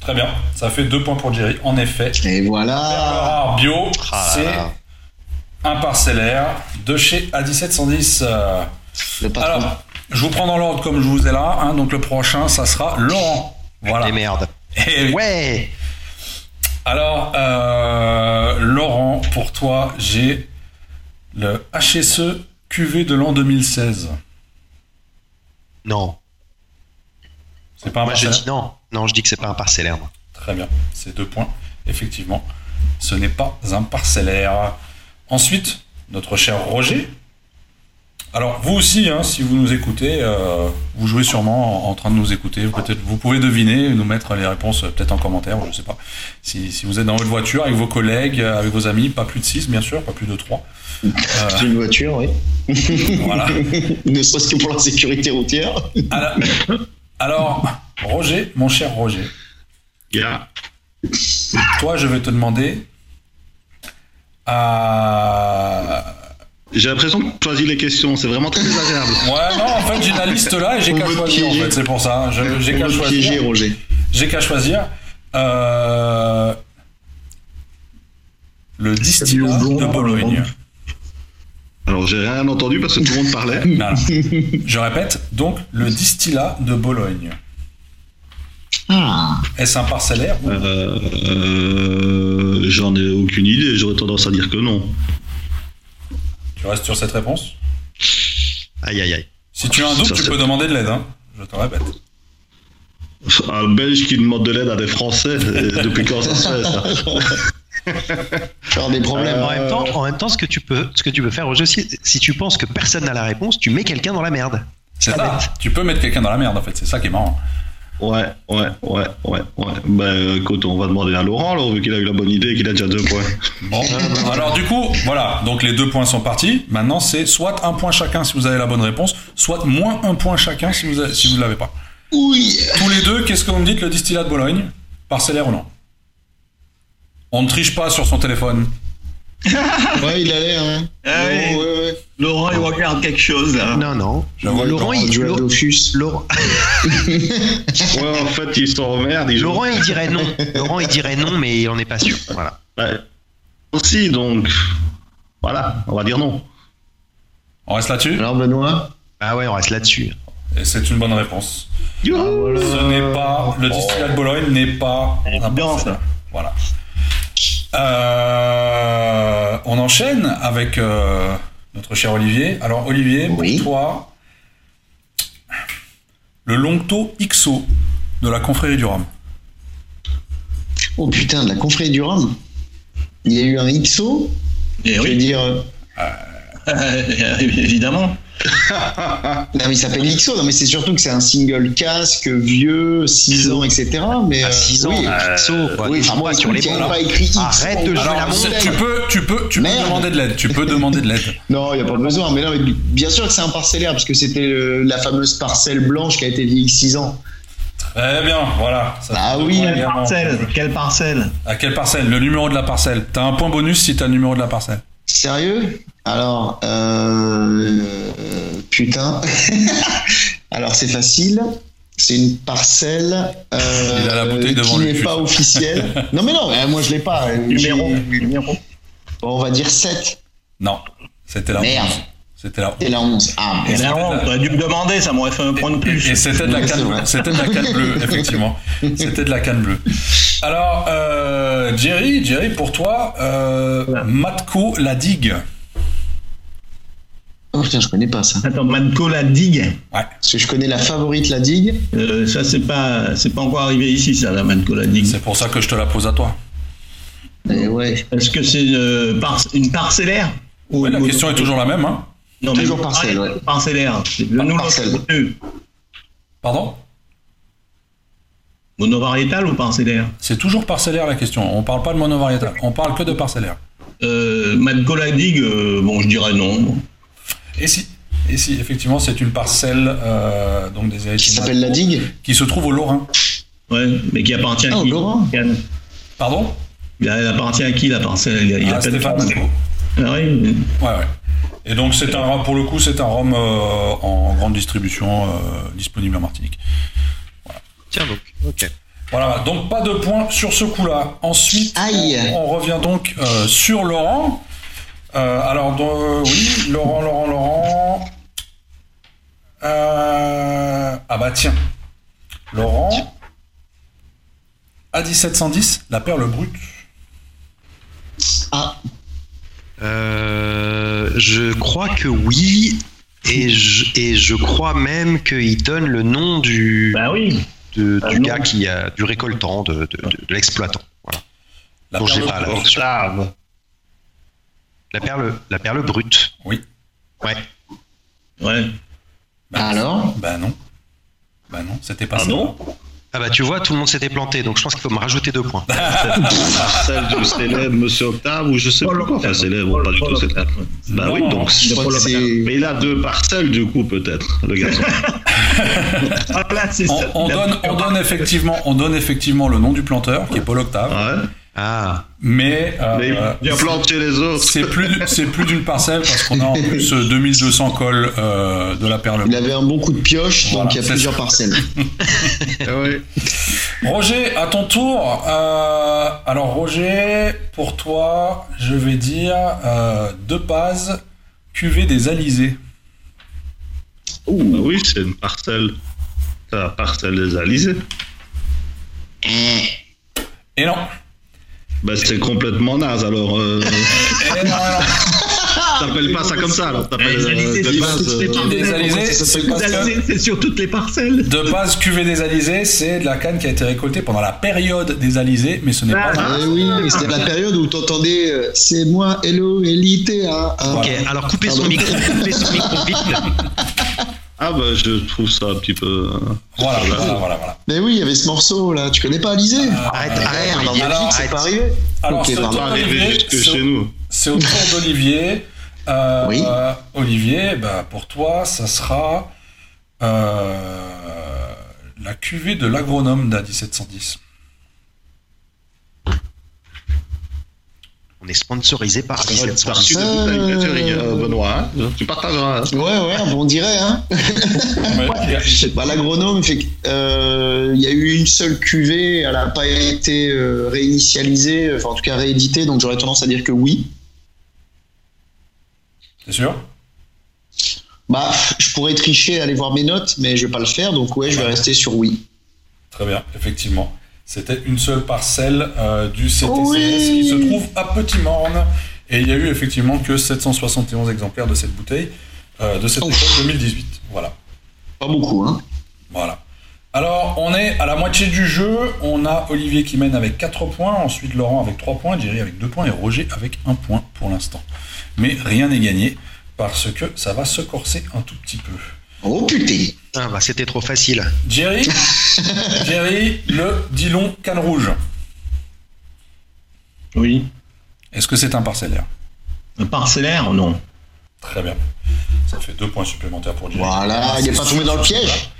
Très bien. Ça fait deux points pour Jerry. En effet, Et voilà. bio, Ah c'est un parcellaire de chez A1710. Le patron. Alors, je vous prends dans l'ordre comme je vous ai là. hein, donc le prochain, ça sera Laurent. Voilà. Et merde. Et- Ouais Alors, euh, Laurent, pour toi, j'ai le HSE QV de l'an 2016. Non. C'est pas un Moi, je parcellaire dis non. Non, je dis que c'est pas un parcellaire. moi. Très bien, c'est deux points. Effectivement, ce n'est pas un parcellaire. Ensuite, notre cher Roger. Alors, vous aussi, hein, si vous nous écoutez, euh, vous jouez sûrement en, en train de nous écouter. Peut-être, vous pouvez deviner, nous mettre les réponses euh, peut-être en commentaire, je ne sais pas. Si, si vous êtes dans votre voiture, avec vos collègues, euh, avec vos amis, pas plus de 6, bien sûr, pas plus de 3. C'est une voiture, oui. Voilà. ne serait-ce que pour la sécurité routière. Alors, alors, Roger, mon cher Roger, Yeah. toi, je vais te demander à J'ai l'impression que tu choisis les questions, c'est vraiment très désagréable. Ouais, non, en fait, j'ai la liste là et j'ai qu'à choisir, en fait, c'est pour ça. Je- J'ai qu'à choisir. Roger. J'ai qu'à choisir. Euh, le distillat de Bologne. Alors j'ai rien entendu parce que tout le monde parlait. Je répète, donc, le distillat de Bologne. Ah. Est-ce un parcellaire ou- Euh, euh, J'en ai aucune idée, j'aurais tendance à dire que non. Tu restes sur cette réponse Aïe, aïe, aïe. Si tu as un doute, Ça, tu peux demander de l'aide, hein. Je te répète. Un Belge qui demande de l'aide à des Français, euh, depuis quand ça se fait ça Faire des problèmes. En même temps, en même temps, ce que tu peux, ce que tu peux faire Roger aussi, si tu penses que personne n'a la réponse, tu mets quelqu'un dans la merde. C'est pas ça. bête. Tu peux mettre quelqu'un dans la merde, en fait. C'est ça qui est marrant. Ouais, ouais, ouais, ouais, ouais. Ben écoute, on va demander à Laurent, alors, vu qu'il a eu la bonne idée et qu'il a déjà deux points. Bon, alors du coup, voilà, donc les deux points sont partis. Maintenant, c'est soit un point chacun si vous avez la bonne réponse, soit moins un point chacun si vous avez- si vous ne l'avez pas. Oui. Tous les deux, qu'est-ce que vous me dites, le distillat de Bologne? Parcellaire ou non? On ne triche pas sur son téléphone. Ouais, il a l'air. Hein. Ah oui. Oh, ouais, ouais. Laurent, il regarde quelque chose là. Non, non. Vois Laurent, Laurent il, du Laurent, Dofus. Laurent, Ouais, en fait, ils sont en merde. Ils Laurent, il dirait non. Laurent, il dirait non, mais on n'est pas sûr. Voilà. Ouais. Aussi, donc. Voilà, on va dire non. On reste là-dessus? Alors, Benoît? Ah ouais, on reste là-dessus. Et c'est une bonne réponse. Youhou Ce n'est pas. Le distillat de Bologne n'est pas. un ça. Voilà. Euh, on enchaîne avec euh, notre cher Olivier. Alors, Olivier, pour toi, le Longto XO de la confrérie du Rhum. Oh putain, de la confrérie du Rhum. Il y a eu un XO, Et je veux oui, dire. euh, évidemment. Non, mais il s'appelle XO. Non, mais c'est surtout que c'est un single casque, vieux, 6 ans, etc. Mais, À euh, 6 ans, oui. XO. Oui, enfin, moi, sur les il n'y bras. pas écrit. Arrête de jouer la montre. Tu peux, tu peux, tu peux demander de l'aide. Tu peux demander de l'aide. Non, il n'y a pas besoin. Mais non, mais bien sûr que c'est un parcellaire, parce que c'était la fameuse parcelle blanche qui a été vieillie 6 ans. Très bien, voilà. Ça Ah oui, quelle. Parcelle, quelle parcelle? À quelle parcelle? Le numéro de la parcelle. T'as un point bonus si t'as le numéro de la parcelle. Sérieux? Alors, euh, putain. Alors, c'est facile. C'est une parcelle euh, Il a la bouteille devant qui n'est pas officielle. non, mais non, mais moi je l'ai pas. Numéro, numéro. Bon, on va dire 7 Non, c'était la Merde. 11. C'était la et la 11. Ah, c'était de la- t'aurais dû me demander, ça m'aurait fait un point de plus. Et c'était de la canne, vrai. c'était de la canne bleue, effectivement. C'était de la canne bleue. Alors, euh, Jerry, Jerry, pour toi, euh. Matko la digue. Oh putain, je connais pas ça. Attends, Manco la digue. Parce que je connais la favorite, la digue. Euh, ça, c'est pas, c'est pas encore arrivé ici, ça, la Manco la digue. C'est pour ça que je te la pose à toi. Et ouais. Est-ce que c'est une, par- une parcellaire ou Ouais, la question est toujours la même. Hein. Non, mais Toujours parcelle, ouais. Parcellaire. Le nom. Pardon? Monovariétal ou parcellaire? C'est toujours parcellaire la question. On parle pas de monovariétal. On parle que de parcellaire. euh, Manco la digue, euh, bon, je dirais non. Et si Et si, effectivement, c'est une parcelle euh, donc des Qui s'appelle la digue. qui se trouve au Lorrain. Ouais, mais qui appartient à Ah, au qui Lorrain. Yann Pardon Elle appartient à qui la parcelle Il, il Ah, Stéphane. Ah oui, Ouais, ouais. Et donc, c'est un, pour le coup, c'est un rhum euh, en grande distribution euh, disponible en Martinique. Tiens donc, ok. Voilà, donc pas de points sur ce coup-là. Ensuite, Aïe. on, on revient donc euh, sur Laurent. Euh, alors, dans- oui, Laurent, Laurent, Laurent. Euh, ah bah tiens, Laurent. À 1710, la perle brute. Ah, Euh, je crois que oui, et je, et je crois même qu'il donne le nom du, bah oui. de- Ah, du non. gars qui a, du récoltant, de, de- de- de l'exploitant. Voilà. La perle pas brute. La perle, la perle brute. Oui. Ouais. Ouais. alors? Bah non. Bah non, c'était pas Ah ça. non Ah bah tu vois, tout le monde s'était planté, donc je pense qu'il faut me rajouter deux points. Celle du célèbre Monsieur Octave, ou je sais pas. Enfin, célèbre, pas du tout célèbre. Bah oui, donc. Mais il a deux parcelles, du coup, peut-être, le garçon. Ah là, c'est On, ça. on donne, on donne effectivement, on donne effectivement le nom du planteur, qui est Paul Octave, Ouais. Ah, mais, euh, Mais il a planté les autres. c'est plus, c'est plus d'une parcelle parce qu'on a en plus euh, 2200 cols euh, de la perle. Il avait un bon coup de pioche, Voilà, donc il y a plusieurs ça. parcelles. Ouais. Roger, à ton tour. Euh, alors Roger, pour toi, je vais dire euh, De Paz, cuvée des Alizés. Ah oui, c'est une parcelle. C'est la parcelle des Alizés. Et non. Ben, c'est complètement naze, alors. Euh. T'appelles pas ça comme ça, alors. C'est- base, sur toutes les parcelles. De Paz, cuvée des Alizés, c'est de la canne qui a été récoltée pendant la période des Alizés, mais ce n'est pas. Eh oui, c'était la période où t'entendais euh, c'est moi, hello, Elité. Hein, hein. ok, alors coupez son micro, coupez son micro vite. Ah, ben, je trouve ça un petit peu. euh, Voilà, voilà, voilà, voilà. Mais oui, il y avait ce morceau là. Tu connais pas Alizé? Arrête, Merde, arrête, en Olivier, Belgique, c'est arrête. pas arrivé. Alors, Ok, c'est au pardon. tour pas arrivé d'Olivier. jusque c'est au- chez nous. C'est au tour d'Olivier. Euh, Oui. euh, Olivier, bah, pour toi, ça sera euh, la cuvée de l'agronome d'A 1710. On est sponsorisé par 1700. reçu des Ça, euh, euh, Benoît. hein. Tu partageras. hein. Ouais, ouais, on dirait. Hein. Bah, L'agronome, euh, il y a eu une seule cuvée, elle n'a pas été euh, réinitialisée, enfin en tout cas rééditée, donc j'aurais tendance à dire que oui. C'est sûr? Bah, je pourrais tricher, aller voir mes notes, mais je vais pas le faire, donc ouais, je vais rester sur oui. Très bien, effectivement. C'était une seule parcelle euh, du CTCS Oui. qui se trouve à Petit Morne. Et il y a eu effectivement que 771 exemplaires de cette bouteille euh, de cette Ouf. époque 2018. Voilà. Pas beaucoup, hein. Voilà. Alors, on on est à la moitié du jeu. On a Olivier qui mène avec 4 points, ensuite Laurent avec 3 points, Jerry avec 2 points et Roger avec 1 point pour l'instant. Mais rien n'est gagné parce que ça va se corser un tout petit peu. Oh putain. Ah, bah, c'était trop facile. Jerry, Jerry, le Dillon canne rouge. Oui. Est-ce que c'est un parcellaire? Un parcellaire Non. Très bien. Ça fait 2 points supplémentaires pour Jerry. Voilà, il n'est pas tombé dans le piège.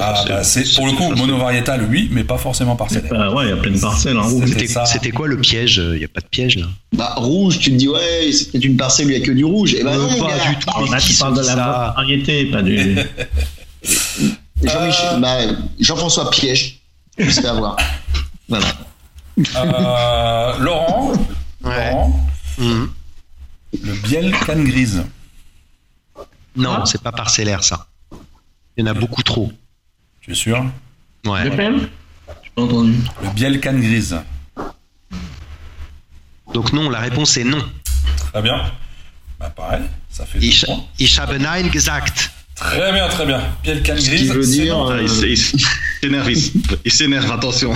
Ah, bah, c'est pour le coup monovariétal, oui, mais pas forcément parcellaire. Bah ouais, il y a plein de parcelles en rouge. C'était quoi le piège Il n'y a pas de piège là? Bah, rouge, tu te dis, ouais, c'est peut-être une parcelle où il n'y a que du rouge. Et bah Euh, non, pas du tout. Ah, tu Qui parles de la variété, pas du. Euh. bah, Jean-François Piège. Je vais avoir. Voilà. Euh, Laurent. Laurent, Mhm. le biel canne grise. Non, c'est pas parcellaire ça. Il y en a beaucoup trop. Tu es sûr Ouais. FM J'ai pas entendu. Le biel canne grise. Donc non, la réponse est non. Très bien. Bah pareil, ça fait deux Ich, points. ich habe nein gesagt. Très bien, très bien. Biel canne Ce qui grise. veut dire, non. euh, il s'énerve, il s'énerve, attention.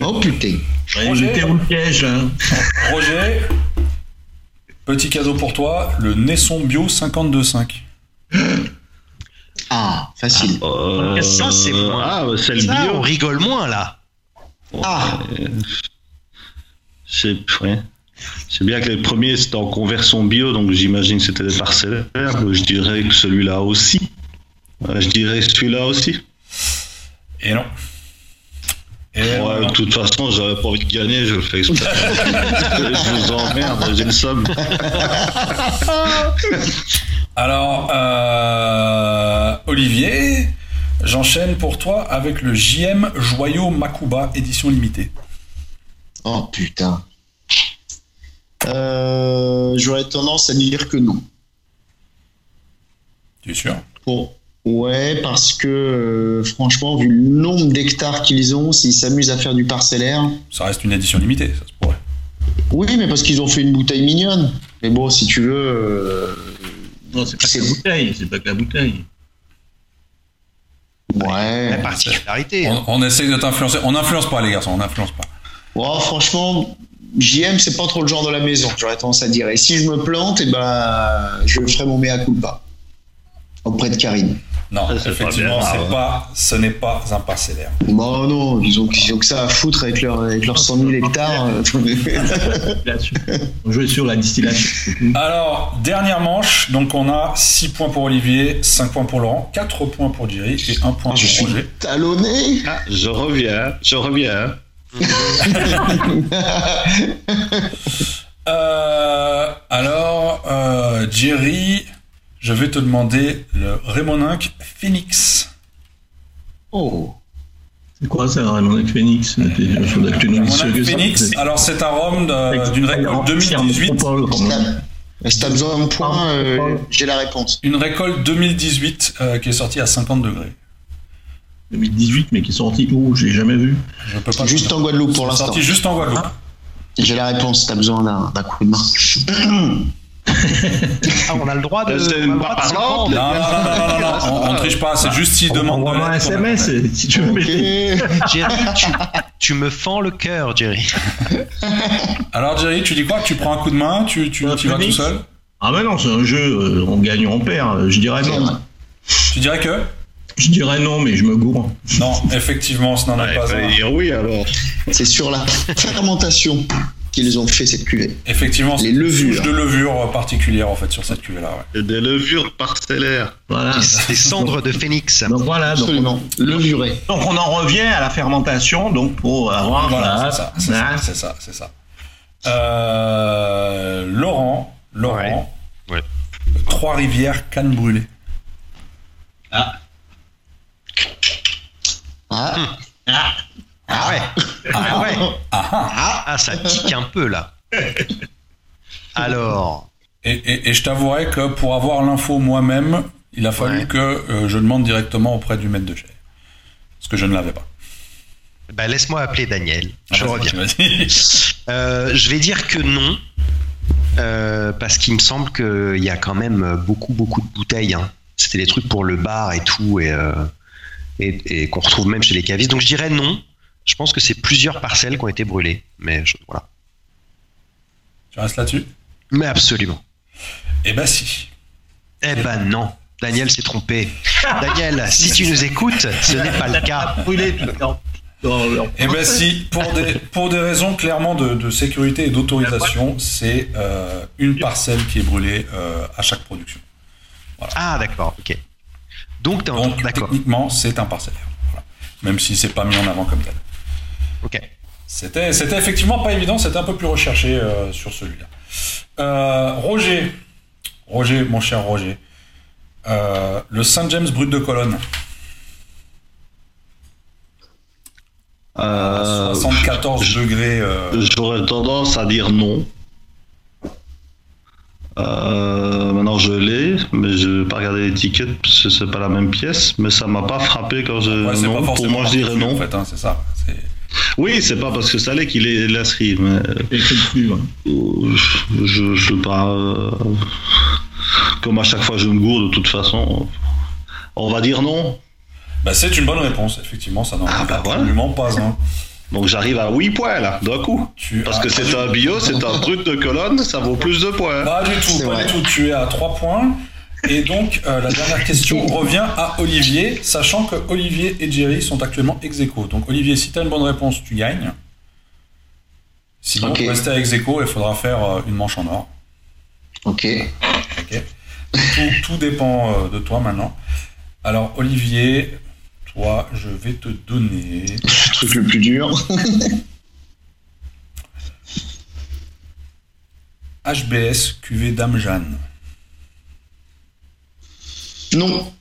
Oh putain. J'étais au piège. hein. Roger, petit cadeau pour toi, le Naisson Bio 52.5. Ah, facile. Euh, Ça, c'est moins. Ah, bah, c'est le Ça, on bio. rigole moins là. Ah, C'est ouais. C'est bien que les premiers c'était en conversion bio, donc j'imagine que c'était des parcellaires. Je dirais que celui-là aussi. Je dirais celui-là aussi. Et non. Et Ouais, de toute façon, j'avais pas envie de gagner, je le fais exprès. je vous emmerde, j'ai le somme. Alors, euh, Olivier, j'enchaîne pour toi avec le JM Joyau Makuba édition limitée. oh putain. Euh, J'aurais tendance à dire que non. Tu es sûr? Pour... Ouais, parce que euh, franchement, vu le nombre d'hectares qu'ils ont, s'ils s'amusent à faire du parcellaire. Ça reste une édition limitée, ça se pourrait. Oui, mais parce qu'ils ont fait une bouteille mignonne. Mais bon, si tu veux. euh, Non, c'est pas que la bouteille. C'est pas que la bouteille. La Ouais. particularité. On, on essaye de t'influencer. On n'influence pas, les garçons, on n'influence pas. Oh, franchement, JM, c'est pas trop le genre de la maison, j'aurais tendance à dire. Et si je me plante, eh ben, je ferai mon mea culpa. Auprès de Karine. Non, Ça, effectivement, pas bien, c'est pas, ce n'est pas un parcellaire. Bon, non, ils ont, ils ont que ça à foutre avec, leur, avec leurs 100 000 hectares. On jouait sur la distillation. Alors, dernière manche, donc on a 6 points pour Olivier, 5 points pour Laurent, 4 points pour Jerry et 1 point Ah, je pour suis Roger. talonné. Ah, je reviens, je reviens. Euh, alors, euh, Jerry, je vais te demander le Rémoninck Phoenix. Oh. C'est quoi ça, Raymond avec Phoenix? Phoenix, alors c'est un rhum d'une récolte 2018. Si t'as besoin de points, euh, j'ai la réponse. Une récolte 2018 euh, qui est sortie à 50 degrés. 2018, mais qui est sorti où? J'ai jamais vu. Je peux pas Juste en Guadeloupe pour l'instant. sorti juste en Guadeloupe. J'ai la réponse t'as besoin d'un d'un coup de main. Ah, on a le droit de. Euh, c'est on prendre. Non, non, non, non, non, non, on, on triche pas, c'est juste s'il demande. de Envoie-moi un SMS si tu veux. Jerry, tu, tu me fends le cœur, Jerry. Alors Jerry, tu dis quoi? Tu prends un coup de main Tu, tu, tu vas tout seul? Ah, mais non, c'est un jeu, euh, on gagne ou on perd. Je dirais non. Tu dirais que? Je dirais non, mais je me gourre. Non, effectivement, ce n'en est Ouais, pas un. dire oui alors. C'est sur la fermentation qu'ils ont fait cette cuvée. Effectivement, c'est Les levures. de levure particulière en fait sur cette cuvée-là. ouais. Des levures parcellaires. Voilà. Des cendres de phénix. Donc voilà, donc, Absolument. Levuré. donc on en revient à la fermentation, donc pour avoir Voilà, c'est ça, c'est ça, c'est ça, c'est ça. Euh, Laurent, Laurent, Ouais. Trois-Rivières, canne brûlée. Ah, Ah ouais. Ah ouais. Ah, ah. Ah, ça tique un peu là. Alors, Et, et- et je t'avouerai que pour avoir l'info moi-même, il a fallu Ouais. que euh, je demande directement auprès du maître de chai. Parce que je ne l'avais pas. bah, laisse-moi appeler Daniel. Je Ah, reviens. Euh, je vais dire que non, euh, parce qu'il me semble qu'il y a quand même beaucoup, beaucoup de bouteilles. hein. C'était des trucs pour le bar et tout, et, et, et qu'on retrouve même chez les cavistes. Donc je dirais non. Je pense que c'est plusieurs parcelles qui ont été brûlées. Mais je- voilà. Tu restes là-dessus? Mais absolument. Eh ben si. Eh ben non. Daniel s'est trompé. Daniel, si tu nous écoutes, ce n'est pas le cas. Brûlé Eh ben si, pour des, pour des raisons clairement de, de sécurité et d'autorisation, c'est euh, une parcelle qui est brûlée euh, à chaque production. Ah d'accord, ok. Donc techniquement, c'est un parcellaire. Voilà. Même si c'est pas mis en avant comme tel. Ok. C'était, c'était effectivement pas évident, c'était un peu plus recherché euh, sur celui-là. Euh, Roger, Roger, mon cher Roger, euh, le Saint James brut de colonne, Euh, 74 degrés. euh, J'aurais tendance à dire non. Euh, maintenant je l'ai, mais je vais pas regarder l'étiquette parce que c'est pas la même pièce, mais ça m'a pas frappé quand je. ouais, non, pas pour moi je dirais non. En fait, hein, c'est ça. C'est- Oui, c'est pas parce que ça l'est qu'il est l'inscrit, mais écrit dessus. ouais. euh, je, pas. euh, comme à chaque fois je me gourde de toute façon. On va dire non. Bah, c'est une bonne réponse, effectivement, ça n'en Ah, est bah, voilà. absolument pas. Hein. Donc j'arrive à 8 points là, d'un coup. Tu Parce que c'est un bio, c'est un brut de colonne, ça vaut plus de points. Pas du tout, pas vrai. du tout. Tu es à 3 points. Et donc, euh, la dernière question revient à Olivier, sachant que Olivier et Jerry sont actuellement ex aequo. Donc, Olivier, si tu as une bonne réponse, tu gagnes. Sinon, pour rester à ex aequo, il faudra faire euh, une manche en or. Ok. Ok tout, tout dépend euh, de toi maintenant. Alors, Olivier, toi, je vais te donner. Le truc le plus dur. HBS QV Dame Jeanne. Non.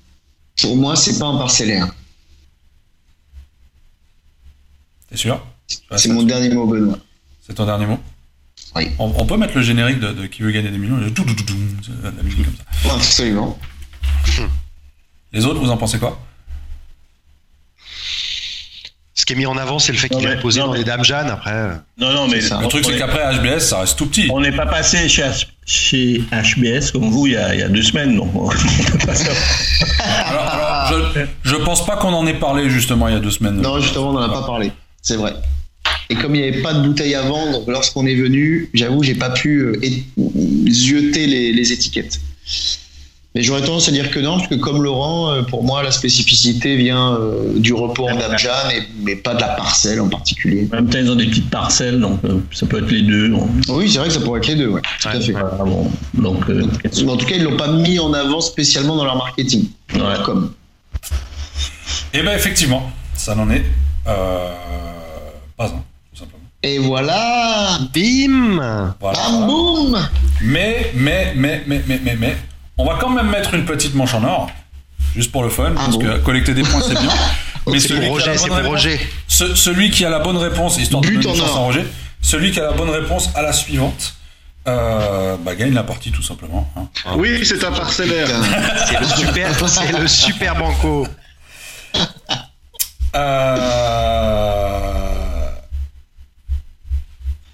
Pour moi, c'est pas un parcellaire. T'es sûr C'est mon dernier mot, Benoît. C'est ton dernier mot Oui. On, on peut mettre le générique de, de Qui veut gagner des millions le tout, tout, tout, tout, la musique comme ça. Absolument. Les autres, vous en pensez quoi? Ce qui est mis en avant, c'est le fait qu'il est posé dans mais- les dames Jeanne après. Non, non, mais. Le truc, c'est est- qu'après HBS, ça reste tout petit. on n'est pas passé chez, H- chez HBS comme vous il y a, il y a deux semaines, donc on peut pas savoir. Alors, alors, je, je pense pas qu'on en ait parlé justement il y a deux semaines. Non, justement, on n'en a pas parlé. C'est vrai. Et comme il n'y avait pas de bouteille à vendre lorsqu'on est venu, j'avoue, j'ai pas pu euh, zioter les, les étiquettes. Mais j'aurais tendance à dire que non, parce que comme Laurent, euh, pour moi, la spécificité vient euh, du repos en Damjan, et mais pas de la parcelle en particulier. En même temps, ils ont des petites parcelles, donc euh, ça peut être les deux. on- Oui, c'est vrai que ça pourrait être les deux, ouais, tout à fait. Voilà, bon. Donc, euh, Mais en tout cas, ils l'ont pas mis en avant spécialement dans leur marketing. Ouais. Comme. Et ben effectivement, ça n'en est euh, pas un, tout simplement. Et voilà Bim Voilà. Bam boum Mais, mais, mais, mais, mais, mais, mais, on va quand même mettre une petite manche en or, juste pour le fun, parce bon que collecter des points c'est bien. mais C'est pour qui a Roger, la c'est bonne pour réponse- Roger. Ce- celui qui a la bonne réponse, histoire de But en chance or. à Roger, celui qui a la bonne réponse à la suivante, euh, bah, gagne la partie tout simplement. hein. Oui, c'est un parcellaire. C'est le super, c'est le super banco. Euh...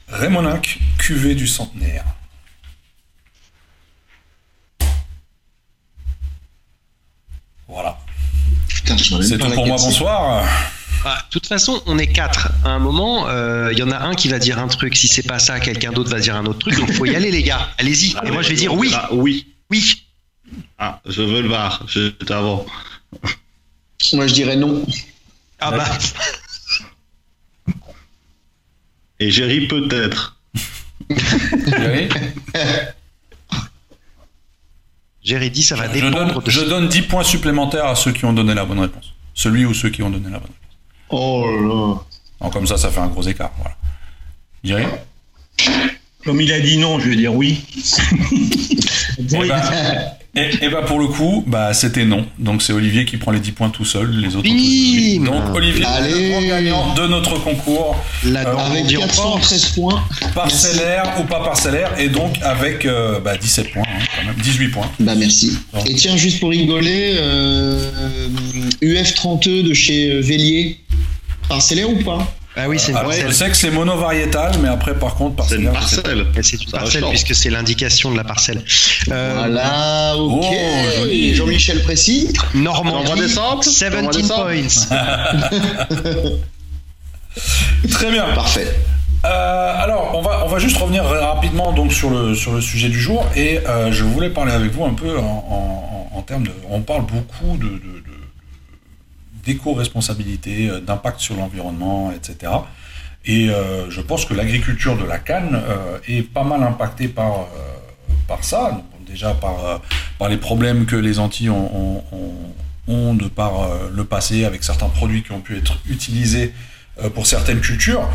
Raymonic, cuvée du centenaire. Voilà. Putain, je m'en C'est tout pour moi, bonsoir. Ah, de toute façon, on est quatre. À un moment, euh, il y en a un qui va dire un truc. Si c'est pas ça, quelqu'un d'autre va dire un autre truc. Donc, faut y aller, les gars. Allez-y. Et moi, je vais dire oui. Ah, oui. Oui. Ah, je veux le bar. J'étais avant. Moi, je dirais non. Ah bah. Et Jerry peut-être. Oui. Jerry dit, ça va Je, dépendre donne, de. je donne 10 points supplémentaires à ceux qui ont donné la bonne réponse. Celui ou ceux qui ont donné la bonne réponse. Oh là là. Donc, comme ça, ça fait un gros écart. Voilà. Jerry Comme il a dit non, je vais dire oui. Eh ben, et, et bah pour le coup, bah c'était non. Donc c'est Olivier qui prend les 10 points tout seul, les autres. Bim Donc Olivier, Allez. le grand gagnant de notre concours, La Alors, Avec Normandie en force. 413 points. parcellaire ou pas parcellaire, et donc avec euh, bah, 17 points, hein, quand même, 18 points. Bah merci. Et tiens, juste pour rigoler, euh, UF32 de chez euh, Vélier, parcellaire ou pas? Ah oui, c'est une parcelle. je sais que c'est monovariétal, mais après, par contre, C'est une parcelle. C'est une parcelle puisque c'est l'indication de la parcelle. Euh, Voilà, ok. Oh, joli. Jean-Michel Précis. Normandie, T'envoies des samples 17 T'envoies des samples points. Très bien. Parfait. Euh, alors, on va, on va juste revenir rapidement donc sur le, sur le sujet du jour et euh, je voulais parler avec vous un peu en, en, en termes de. On parle beaucoup de- d'éco-responsabilité, euh, d'impact sur l'environnement, etc. Et euh, je pense que l'agriculture de la canne euh, est pas mal impactée par, par ça. Déjà par, par les problèmes que les Antilles ont, ont- de par le passé avec certains produits qui ont pu être utilisés pour certaines cultures.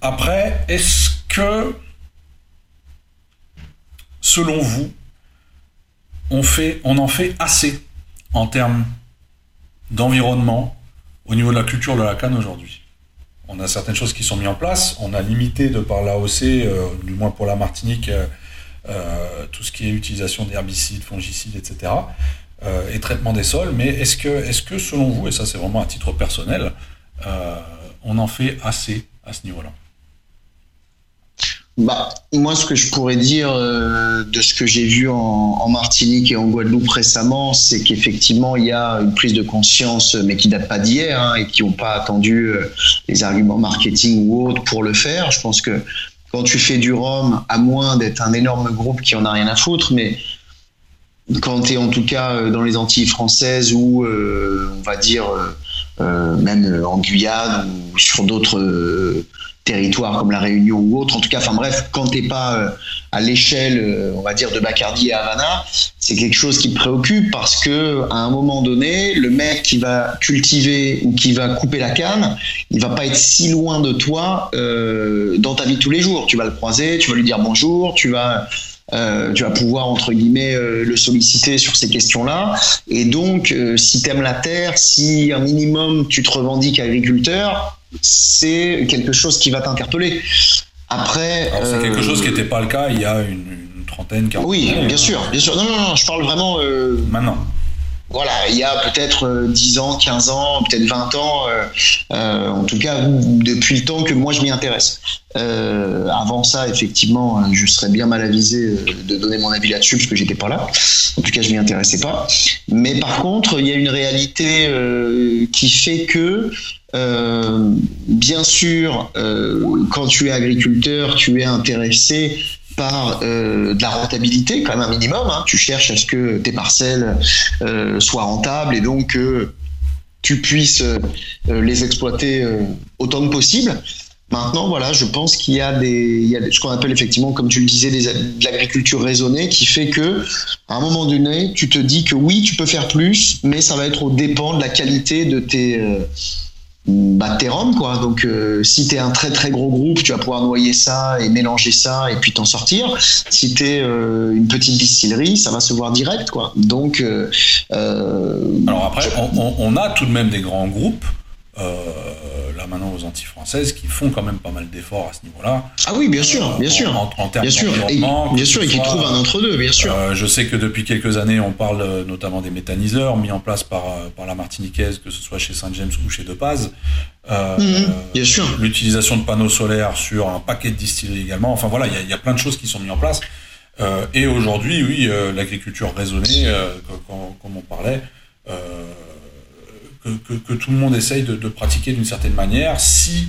Après, est-ce que, selon vous, on, fait, on en fait assez en termes d'environnement au niveau de la culture de la canne aujourd'hui. On a certaines choses qui sont mises en place, on a limité de par l'AOC, euh, du moins pour la Martinique, euh, euh, tout ce qui est utilisation d'herbicides, fongicides, etc. et traitement des sols, mais est-ce que, que selon vous, et ça c'est vraiment à titre personnel, on en fait assez à ce niveau-là? Bah, moi, ce que je pourrais dire euh, de ce que j'ai vu en, Martinique et en Guadeloupe récemment, c'est qu'effectivement, il y a une prise de conscience, mais qui date pas d'hier, hein, et qui n'ont pas attendu euh, les arguments marketing ou autres pour le faire. Je pense que quand tu fais du rhum, à moins d'être un énorme groupe qui en a rien à foutre, mais quand tu es en tout cas euh, dans les Antilles françaises ou, euh, on va dire, euh, euh, même euh, en Guyane ou sur d'autres euh, territoires comme la Réunion ou autre. En tout cas, enfin bref, quand t'es pas euh, à l'échelle, euh, on va dire, de Bacardi et Havana, c'est quelque chose qui me préoccupe parce que à un moment donné, le mec qui va cultiver ou qui va couper la canne, il va pas être si loin de toi euh, dans ta vie de tous les jours. Tu vas le croiser, tu vas lui dire bonjour, tu vas tu vas pouvoir entre guillemets le solliciter sur ces questions-là. Et donc, euh, si t'aimes la terre, si un minimum tu te revendiques agriculteur, c'est quelque chose qui va t'interpeller. Après, c'est euh, quelque chose qui n'était pas le cas il y a une, une trentaine, quarantaine oui, bien hein. sûr, bien sûr. Non, non, non, je parle vraiment euh, Maintenant. Voilà, il y a peut-être euh, 10 ans, 15 ans, peut-être 20 ans, euh, euh, en tout cas depuis le temps que moi je m'y intéresse. Euh, avant ça, effectivement, euh, je serais bien mal avisé euh, de donner mon avis là-dessus parce que j'étais pas là. En tout cas, je m'y intéressais pas. Mais par contre, il y a une réalité euh, qui fait que, euh, bien sûr, euh, quand tu es agriculteur, tu es intéressé par euh, de la rentabilité, quand même un minimum. hein. Tu cherches à ce que tes parcelles euh, soient rentables et donc que tu puisses euh, les exploiter autant que possible. Maintenant, voilà, je pense qu'il y a des, il ce qu'on appelle effectivement, comme tu le disais, de l'agriculture raisonnée, qui fait que, à un moment donné, tu te dis que oui, tu peux faire plus, mais ça va être au dépend de la qualité de tes, bah, tes roms, quoi. Donc, euh, si t'es un très très gros groupe, tu vas pouvoir noyer ça et mélanger ça et puis t'en sortir. Si t'es euh, une petite distillerie, ça va se voir direct, quoi. Donc, euh, euh, Alors après, on- on a tout de même des grands groupes, euh, là maintenant aux Antilles françaises, qui font quand même pas mal d'efforts à ce niveau-là. ah oui, bien sûr, Euh, bien en- sûr. En, en termes Bien sûr, et, d'environnement, bien sûr, et qui soit, trouve un entre-deux, bien sûr. Euh, je sais que depuis quelques années, on parle notamment des méthaniseurs mis en place par, par la Martiniquaise, que ce soit chez Saint-James ou chez De Paz. Euh, Mhm, bien sûr. L'utilisation de panneaux solaires sur un paquet de distilleries également. Enfin voilà, il y a- il y, a plein de choses qui sont mises en place. Euh, et aujourd'hui, oui, euh, l'agriculture raisonnée, euh, co- co- comme on parlait, euh, que, que- que tout le monde essaye de, de pratiquer d'une certaine manière, si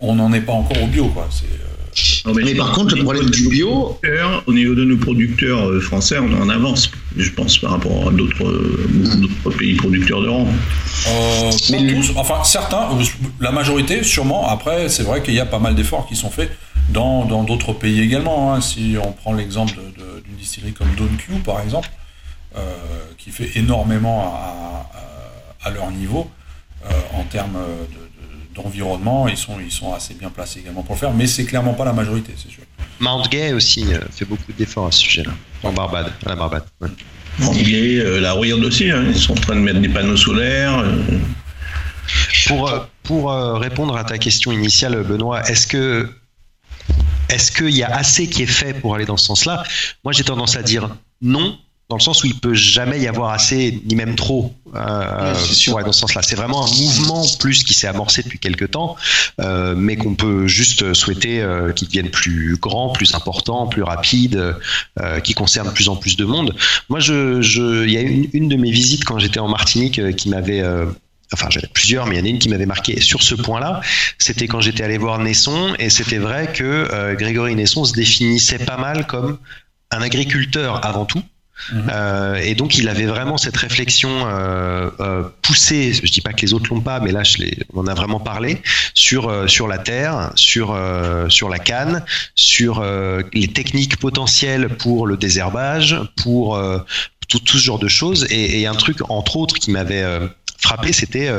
on n'en est pas encore au bio, quoi. C'est, euh, Non, Mais par contre, le problème du bio, Au niveau de nos producteurs euh, français, on est en avance, je pense, par rapport à d'autres euh, beaucoup d'autres pays producteurs de. Euh, Mais tous, enfin certains, la majorité sûrement. Après, c'est vrai qu'il y a pas mal d'efforts qui sont faits dans dans d'autres pays également. hein. Si on prend l'exemple de- de- d'une distillerie comme Don Q par exemple, euh, qui fait énormément à, à- à leur niveau euh, en termes de- de- d'environnement, ils sont ils sont assez bien placés également pour le faire. Mais c'est clairement pas la majorité, c'est sûr. Mount Gay aussi euh, fait beaucoup d'efforts à ce sujet-là. En Barbade, à la Barbade. ouais. Anglais, euh, la Rouillade aussi, hein, ils sont en train de mettre des panneaux solaires. euh, Pour, euh, pour euh, répondre à ta question initiale, Benoît, est-ce que est-ce qu'il y a assez qui est fait pour aller dans ce sens-là? Moi, j'ai tendance à dire non, dans le sens où il peut jamais y avoir assez, ni même trop, euh, ouais, dans ce sens-là. C'est vraiment un mouvement plus qui s'est amorcé depuis quelques temps, euh, mais qu'on peut juste souhaiter euh, qu'il devienne plus grand, plus important, plus rapide, qui concerne de plus en plus de monde. Moi, je, je, il y a une, une de mes visites quand j'étais en Martinique qui m'avait Enfin, j'avais plusieurs, mais il y en a une qui m'avait marqué sur ce point-là. C'était quand j'étais allé voir Nesson, et c'était vrai que euh, Grégory Nesson se définissait pas mal comme un agriculteur avant tout. Mhm. Euh, et donc il avait vraiment cette réflexion euh, euh, poussée, je dis pas que les autres l'ont pas, mais là je on en a vraiment parlé sur sur la terre, sur sur la canne, sur les techniques potentielles pour le désherbage, pour tout, tout ce genre de choses. Et, et un truc entre autres qui m'avait frappé, c'était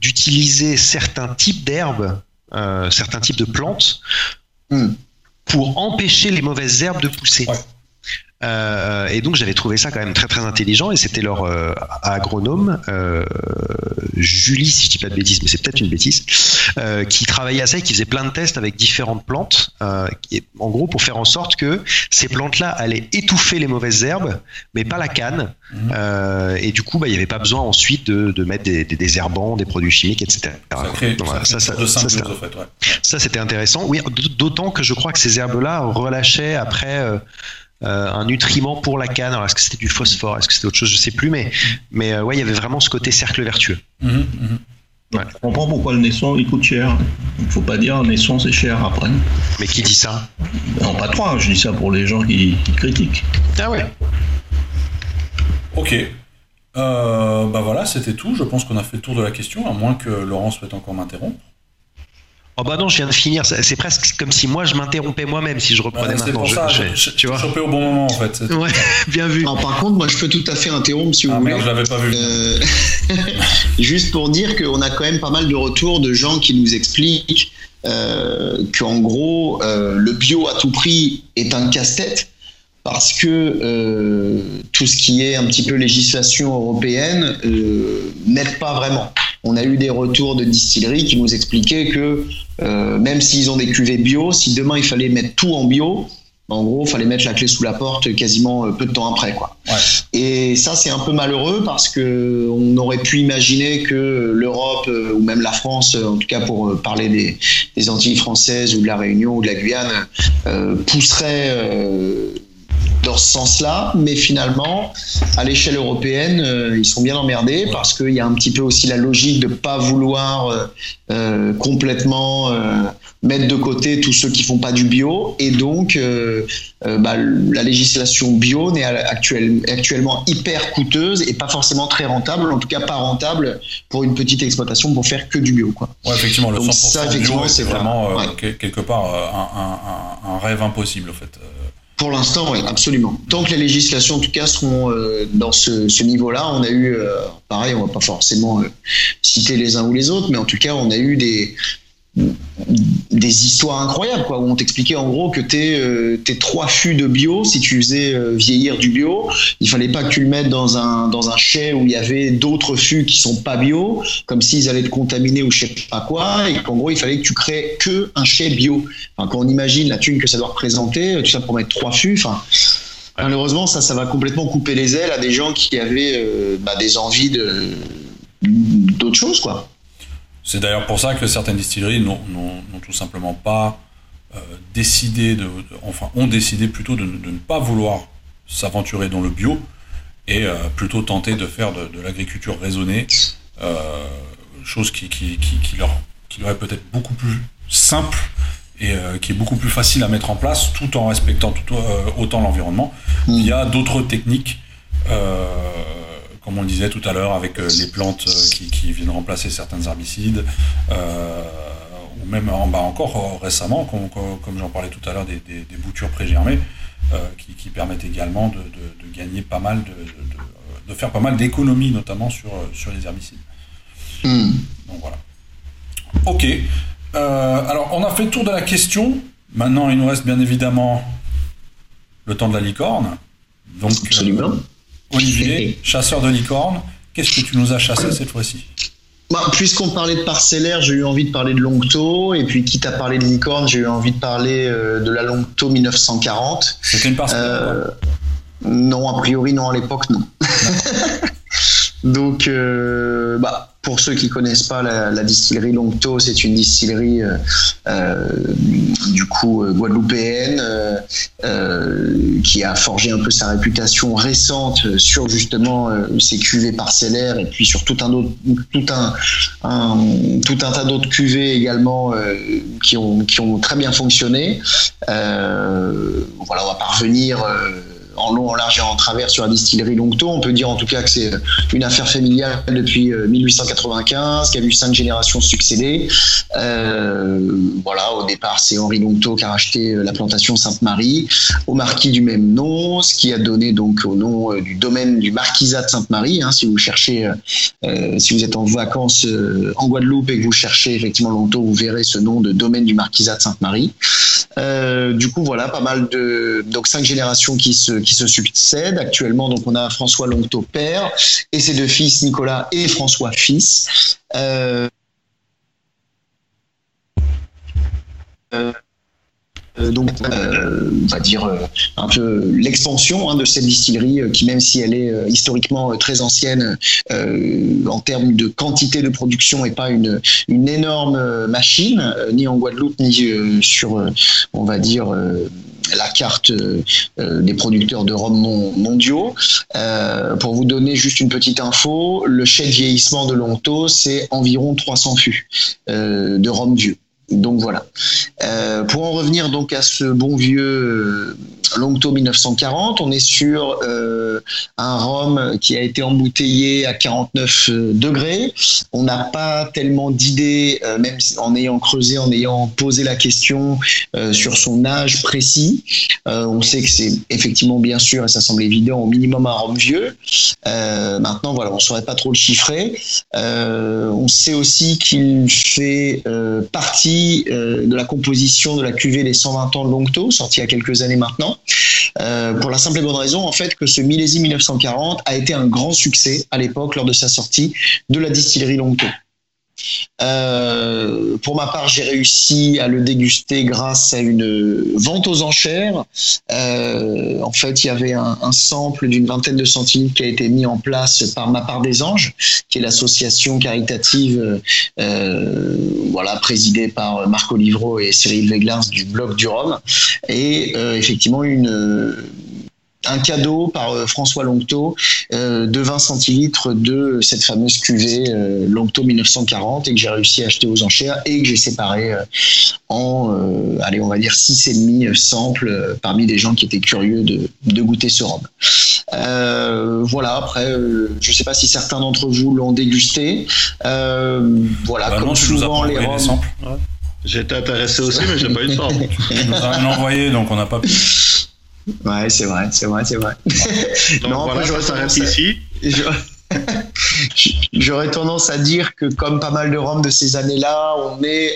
d'utiliser certains types d'herbes, certains types de plantes Hmm. pour empêcher les mauvaises herbes de pousser. Ouais. Euh, et donc j'avais trouvé ça quand même très très intelligent et c'était leur euh, agronome euh, Julie si je dis pas de bêtises mais c'est peut-être une bêtise qui travaillait à ça et qui faisait plein de tests avec différentes plantes et, en gros pour faire en sorte que ces plantes là allaient étouffer les mauvaises herbes mais pas la canne Mhm. Et du coup bah, il n'y avait pas besoin ensuite de, de mettre des, des désherbants des produits chimiques etc Ça crée, Donc, voilà, c'était- fait, ouais. intéressant. Oui, d'autant que je crois que ces herbes-là relâchaient après euh, un nutriment pour la canne. Alors, est-ce que c'était du phosphore? Est-ce que c'était autre chose? Je sais plus. Mais, mais euh, ouais, il y avait vraiment ce côté cercle vertueux. Mhm, mhm. Je comprends pourquoi le naisson il coûte cher. Il faut pas dire naisson c'est cher après. Mais qui dit ça? Non, pas trop, je dis ça pour les gens qui, qui critiquent. Ah ouais. Ok. Euh, bah voilà, c'était tout. Je pense qu'on a fait le tour de la question, à moins que Laurent souhaite encore m'interrompre. Oh bah non, je viens de finir. C'est presque comme si moi je m'interrompais moi-même si je reprenais c'est maintenant. pour Je- ça, je- je- je- tu vois chopé au bon moment en fait. Ouais, bien vu. Alors, par contre, moi, je peux tout à fait interrompre si vous Ah voulez. je l'avais pas vu. Euh, juste pour dire qu'on a quand même pas mal de retours de gens qui nous expliquent euh, qu'en gros, euh, le bio à tout prix est un casse-tête parce que euh, tout ce qui est un petit peu législation européenne euh, n'aide pas vraiment. On a eu des retours de distilleries qui nous expliquaient que euh, même s'ils ont des cuvées bio, si demain il fallait mettre tout en bio, en gros, il fallait mettre la clé sous la porte quasiment euh, peu de temps après, quoi. Ouais. Et ça, c'est un peu malheureux parce que on aurait pu imaginer que l'Europe euh, ou même la France, en tout cas pour parler des, des Antilles françaises ou de la Réunion ou de la Guyane, euh, pousserait euh, dans ce sens-là. Mais finalement, à l'échelle européenne, euh, ils sont bien emmerdés parce qu'il y a un petit peu aussi la logique de pas vouloir euh, euh, complètement mettre de côté tous ceux qui font pas du bio et donc bah, la législation bio n'est actuel- actuellement hyper coûteuse et pas forcément très rentable, en tout cas pas rentable pour une petite exploitation pour faire que du bio. Quoi. Ouais, effectivement, le Donc 100% ça, bio, effectivement, c'est c'est vraiment ouais. quelque part un- un rêve impossible, en fait. Pour l'instant, oui, absolument. Tant que les législations, en tout cas, seront euh, dans ce, niveau-là, on a eu, euh, pareil, on va pas forcément euh, citer les uns ou les autres, mais en tout cas, on a eu des des histoires incroyables quoi où on t'expliquait en gros que tes euh, tes trois fûts de bio si tu faisais euh, vieillir du bio il fallait pas que tu le mettes dans un dans un chai où il y avait d'autres fûts qui sont pas bio comme s'ils allaient te contaminer ou je sais pas quoi et qu'en gros il fallait que tu crées que un chai bio. Enfin, quand on imagine la thune que ça doit représenter tout ça pour mettre trois fûts enfin malheureusement ça ça va complètement couper les ailes à des gens qui avaient euh, bah, des envies de d'autres choses quoi C'est d'ailleurs pour ça que certaines distilleries n'ont tout simplement pas euh, décidé, de, de- enfin, ont décidé plutôt de, ne- de ne pas vouloir s'aventurer dans le bio et euh, plutôt tenter de faire de, l'agriculture raisonnée, euh, chose qui, qui, qui, qui leur, qui leur est peut-être beaucoup plus simple et euh, qui est beaucoup plus facile à mettre en place tout en respectant tout, euh, autant l'environnement Mm. via d'autres techniques. euh, comme on le disait tout à l'heure, avec euh, les plantes euh, qui, qui viennent remplacer certains herbicides, euh, ou même bas encore récemment, comme, j'en parlais tout à l'heure, des, des- des boutures prégermées, qui, qui permettent également de, de- de gagner pas mal, de, faire pas mal d'économies, notamment sur, sur les herbicides. Hmm. Donc voilà. Ok. Euh, alors, on a fait le tour de la question. Maintenant, il nous reste bien évidemment le temps de la licorne. Donc, euh, absolument Olivier, chasseur de licorne, qu'est-ce que tu nous as chassé cette fois-ci? Bah, Puisqu'on parlait de parcellaire, j'ai eu envie de parler de Longto, et puis quitte à parler de licorne, j'ai eu envie de parler euh, de la Longto 1940. C'était une parcelle Euh, Non, a priori non, à l'époque non. Donc, euh, bah, pour ceux qui connaissent pas la, distillerie Longto, c'est une distillerie euh, euh, du coup guadeloupéenne qui a forgé un peu sa réputation récente sur justement ses cuvées parcellaires et puis sur tout un tas d'autres cuvées également qui ont très bien fonctionné. voilà, on va parvenir en long, en large et en travers sur la distillerie Longto. On peut dire en tout cas que c'est une affaire familiale depuis 1895, euh, qui a vu cinq générations succéder. Euh, voilà, au départ, c'est Henri Longto qui a racheté euh, la plantation Sainte-Marie au marquis du même nom, ce qui a donné donc au nom du domaine du marquisat de Sainte-Marie. Hein, si vous cherchez, si vous êtes en vacances en Guadeloupe et que vous cherchez effectivement Longto, vous verrez ce nom de domaine du marquisat de Sainte-Marie. du coup, voilà, pas mal de donc cinq générations qui se qui se succèdent actuellement. Donc on a François Longto père et ses deux fils Nicolas et François fils. Euh, euh, donc, euh, on va dire un peu l'expansion hein, de cette distillerie, qui même si elle est historiquement très ancienne en termes de quantité de production, n'est pas une, une énorme machine, ni en Guadeloupe ni sur, on va dire la carte euh, euh, des producteurs de rhum mondiaux. Euh, pour vous donner juste une petite info, le chèque vieillissement de Longto, c'est environ 300 fûts de rhum vieux. Donc voilà. Pour en revenir donc à ce bon vieux Longto 1940, on est sur euh, un rhum qui a été embouteillé à 49 degrés. On n'a pas tellement d'idées, même en ayant creusé, en ayant posé la question sur son âge précis. on sait que c'est effectivement bien sûr, et ça semble évident, au minimum un rhum vieux. maintenant, voilà, on ne saurait pas trop le chiffrer. on sait aussi qu'il fait partie euh, de la composition de la cuvée Les 120 ans de Longto, sortie il y a quelques années maintenant, euh, pour la simple et bonne raison en fait que ce millésime 1940 a été un grand succès à l'époque lors de sa sortie de la distillerie Longto. Euh, pour ma part, j'ai réussi à le déguster grâce à une vente aux enchères. Euh, en fait, il y avait un, sample d'une vingtaine de centilitres qui a été mis en place par ma part des anges, qui est l'association caritative, euh, voilà, présidée par Marco Livro et Cyril Veglars du blog du Rhum, et effectivement une un cadeau par euh, François Longto euh, de 20 centilitres de cette fameuse cuvée euh, Longto 1940 et que j'ai réussi à acheter aux enchères et que j'ai séparé en, allez, on va dire 6,5 samples parmi des gens qui étaient curieux de, de goûter ce rhum. voilà, après, je ne sais pas si certains d'entre vous l'ont dégusté. voilà, bah comme souvent les rhums. J'étais intéressé aussi, mais j'ai pas eu le temps. Tu nous as envoyé, donc on n'a pas pu. Ouais, c'est vrai, c'est vrai, c'est vrai. non, voilà, j'aurais tendance ici. J'aurais tendance à dire que comme pas mal de rhum de ces années-là, on est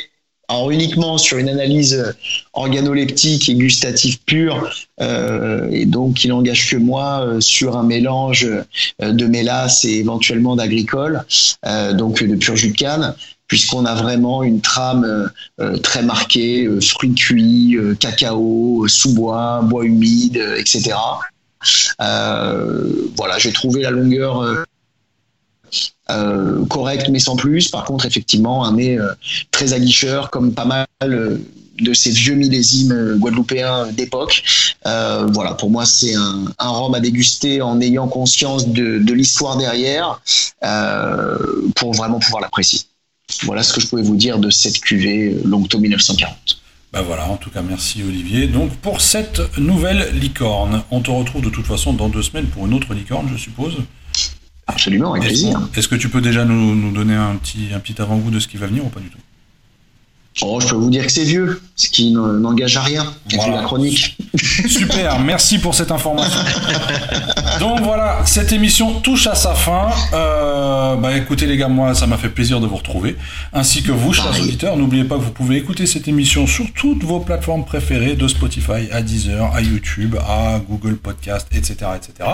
alors uniquement sur une analyse organoleptique et gustative pure, euh, et donc qui n'engage que moi euh, sur un mélange euh, de mélasse et éventuellement d'agricole, euh, donc de pur jus de canne puisqu'on a vraiment une trame euh, euh, très marquée, euh, fruits cuits, cacao, sous-bois, bois humide, etc. voilà, j'ai trouvé la longueur correcte mais sans plus. Par contre, effectivement, un nez très aguicheur, comme pas mal de ces vieux millésimes guadeloupéens d'époque. voilà, pour moi, c'est un, un rhum à déguster en ayant conscience de l'histoire derrière pour vraiment pouvoir l'apprécier. Voilà ce que je pouvais vous dire de cette cuvée euh, Longto 1940. Ben voilà, en tout cas, merci Olivier. Donc pour cette nouvelle licorne, on te retrouve de toute façon dans deux semaines pour une autre licorne, je suppose. Absolument, avec plaisir. Est-ce que tu peux déjà nous, nous donner un petit, un petit avant-goût de ce qui va venir ou pas du tout? Oh, je peux vous dire que c'est vieux, ce qui n'engage à rien. Voilà. la chronique. Super, merci pour cette information. Donc voilà, cette émission touche à sa fin. Euh, bah écoutez les gars, moi ça m'a fait plaisir de vous retrouver, ainsi que vous, chers auditeurs. N'oubliez pas que vous pouvez écouter cette émission sur toutes vos plateformes préférées, de Spotify à Deezer, à YouTube, à Google Podcast, etc., etc.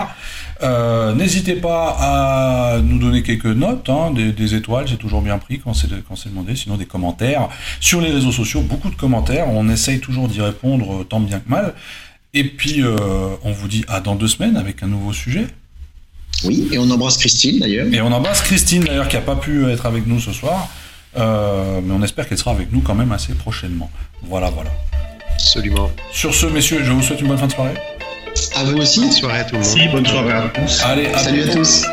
Euh, n'hésitez pas à nous donner quelques notes, hein, des, étoiles, j'ai toujours bien pris quand c'est quand c'est demandé, sinon des commentaires sur les réseaux sociaux, beaucoup de commentaires. On essaye toujours d'y répondre tant bien que mal. Et puis, euh, on vous dit à dans deux semaines avec un nouveau sujet. Oui, et on embrasse Christine d'ailleurs. Et on embrasse Christine d'ailleurs qui n'a pas pu être avec nous ce soir. Euh, mais on espère qu'elle sera avec nous quand même assez prochainement. Voilà, voilà. Absolument. Sur ce, messieurs, je vous souhaite une bonne fin de soirée. À vous aussi. Bonne soirée à tout le monde. Si, bonne soirée à tous. Allez, à Salut à tous.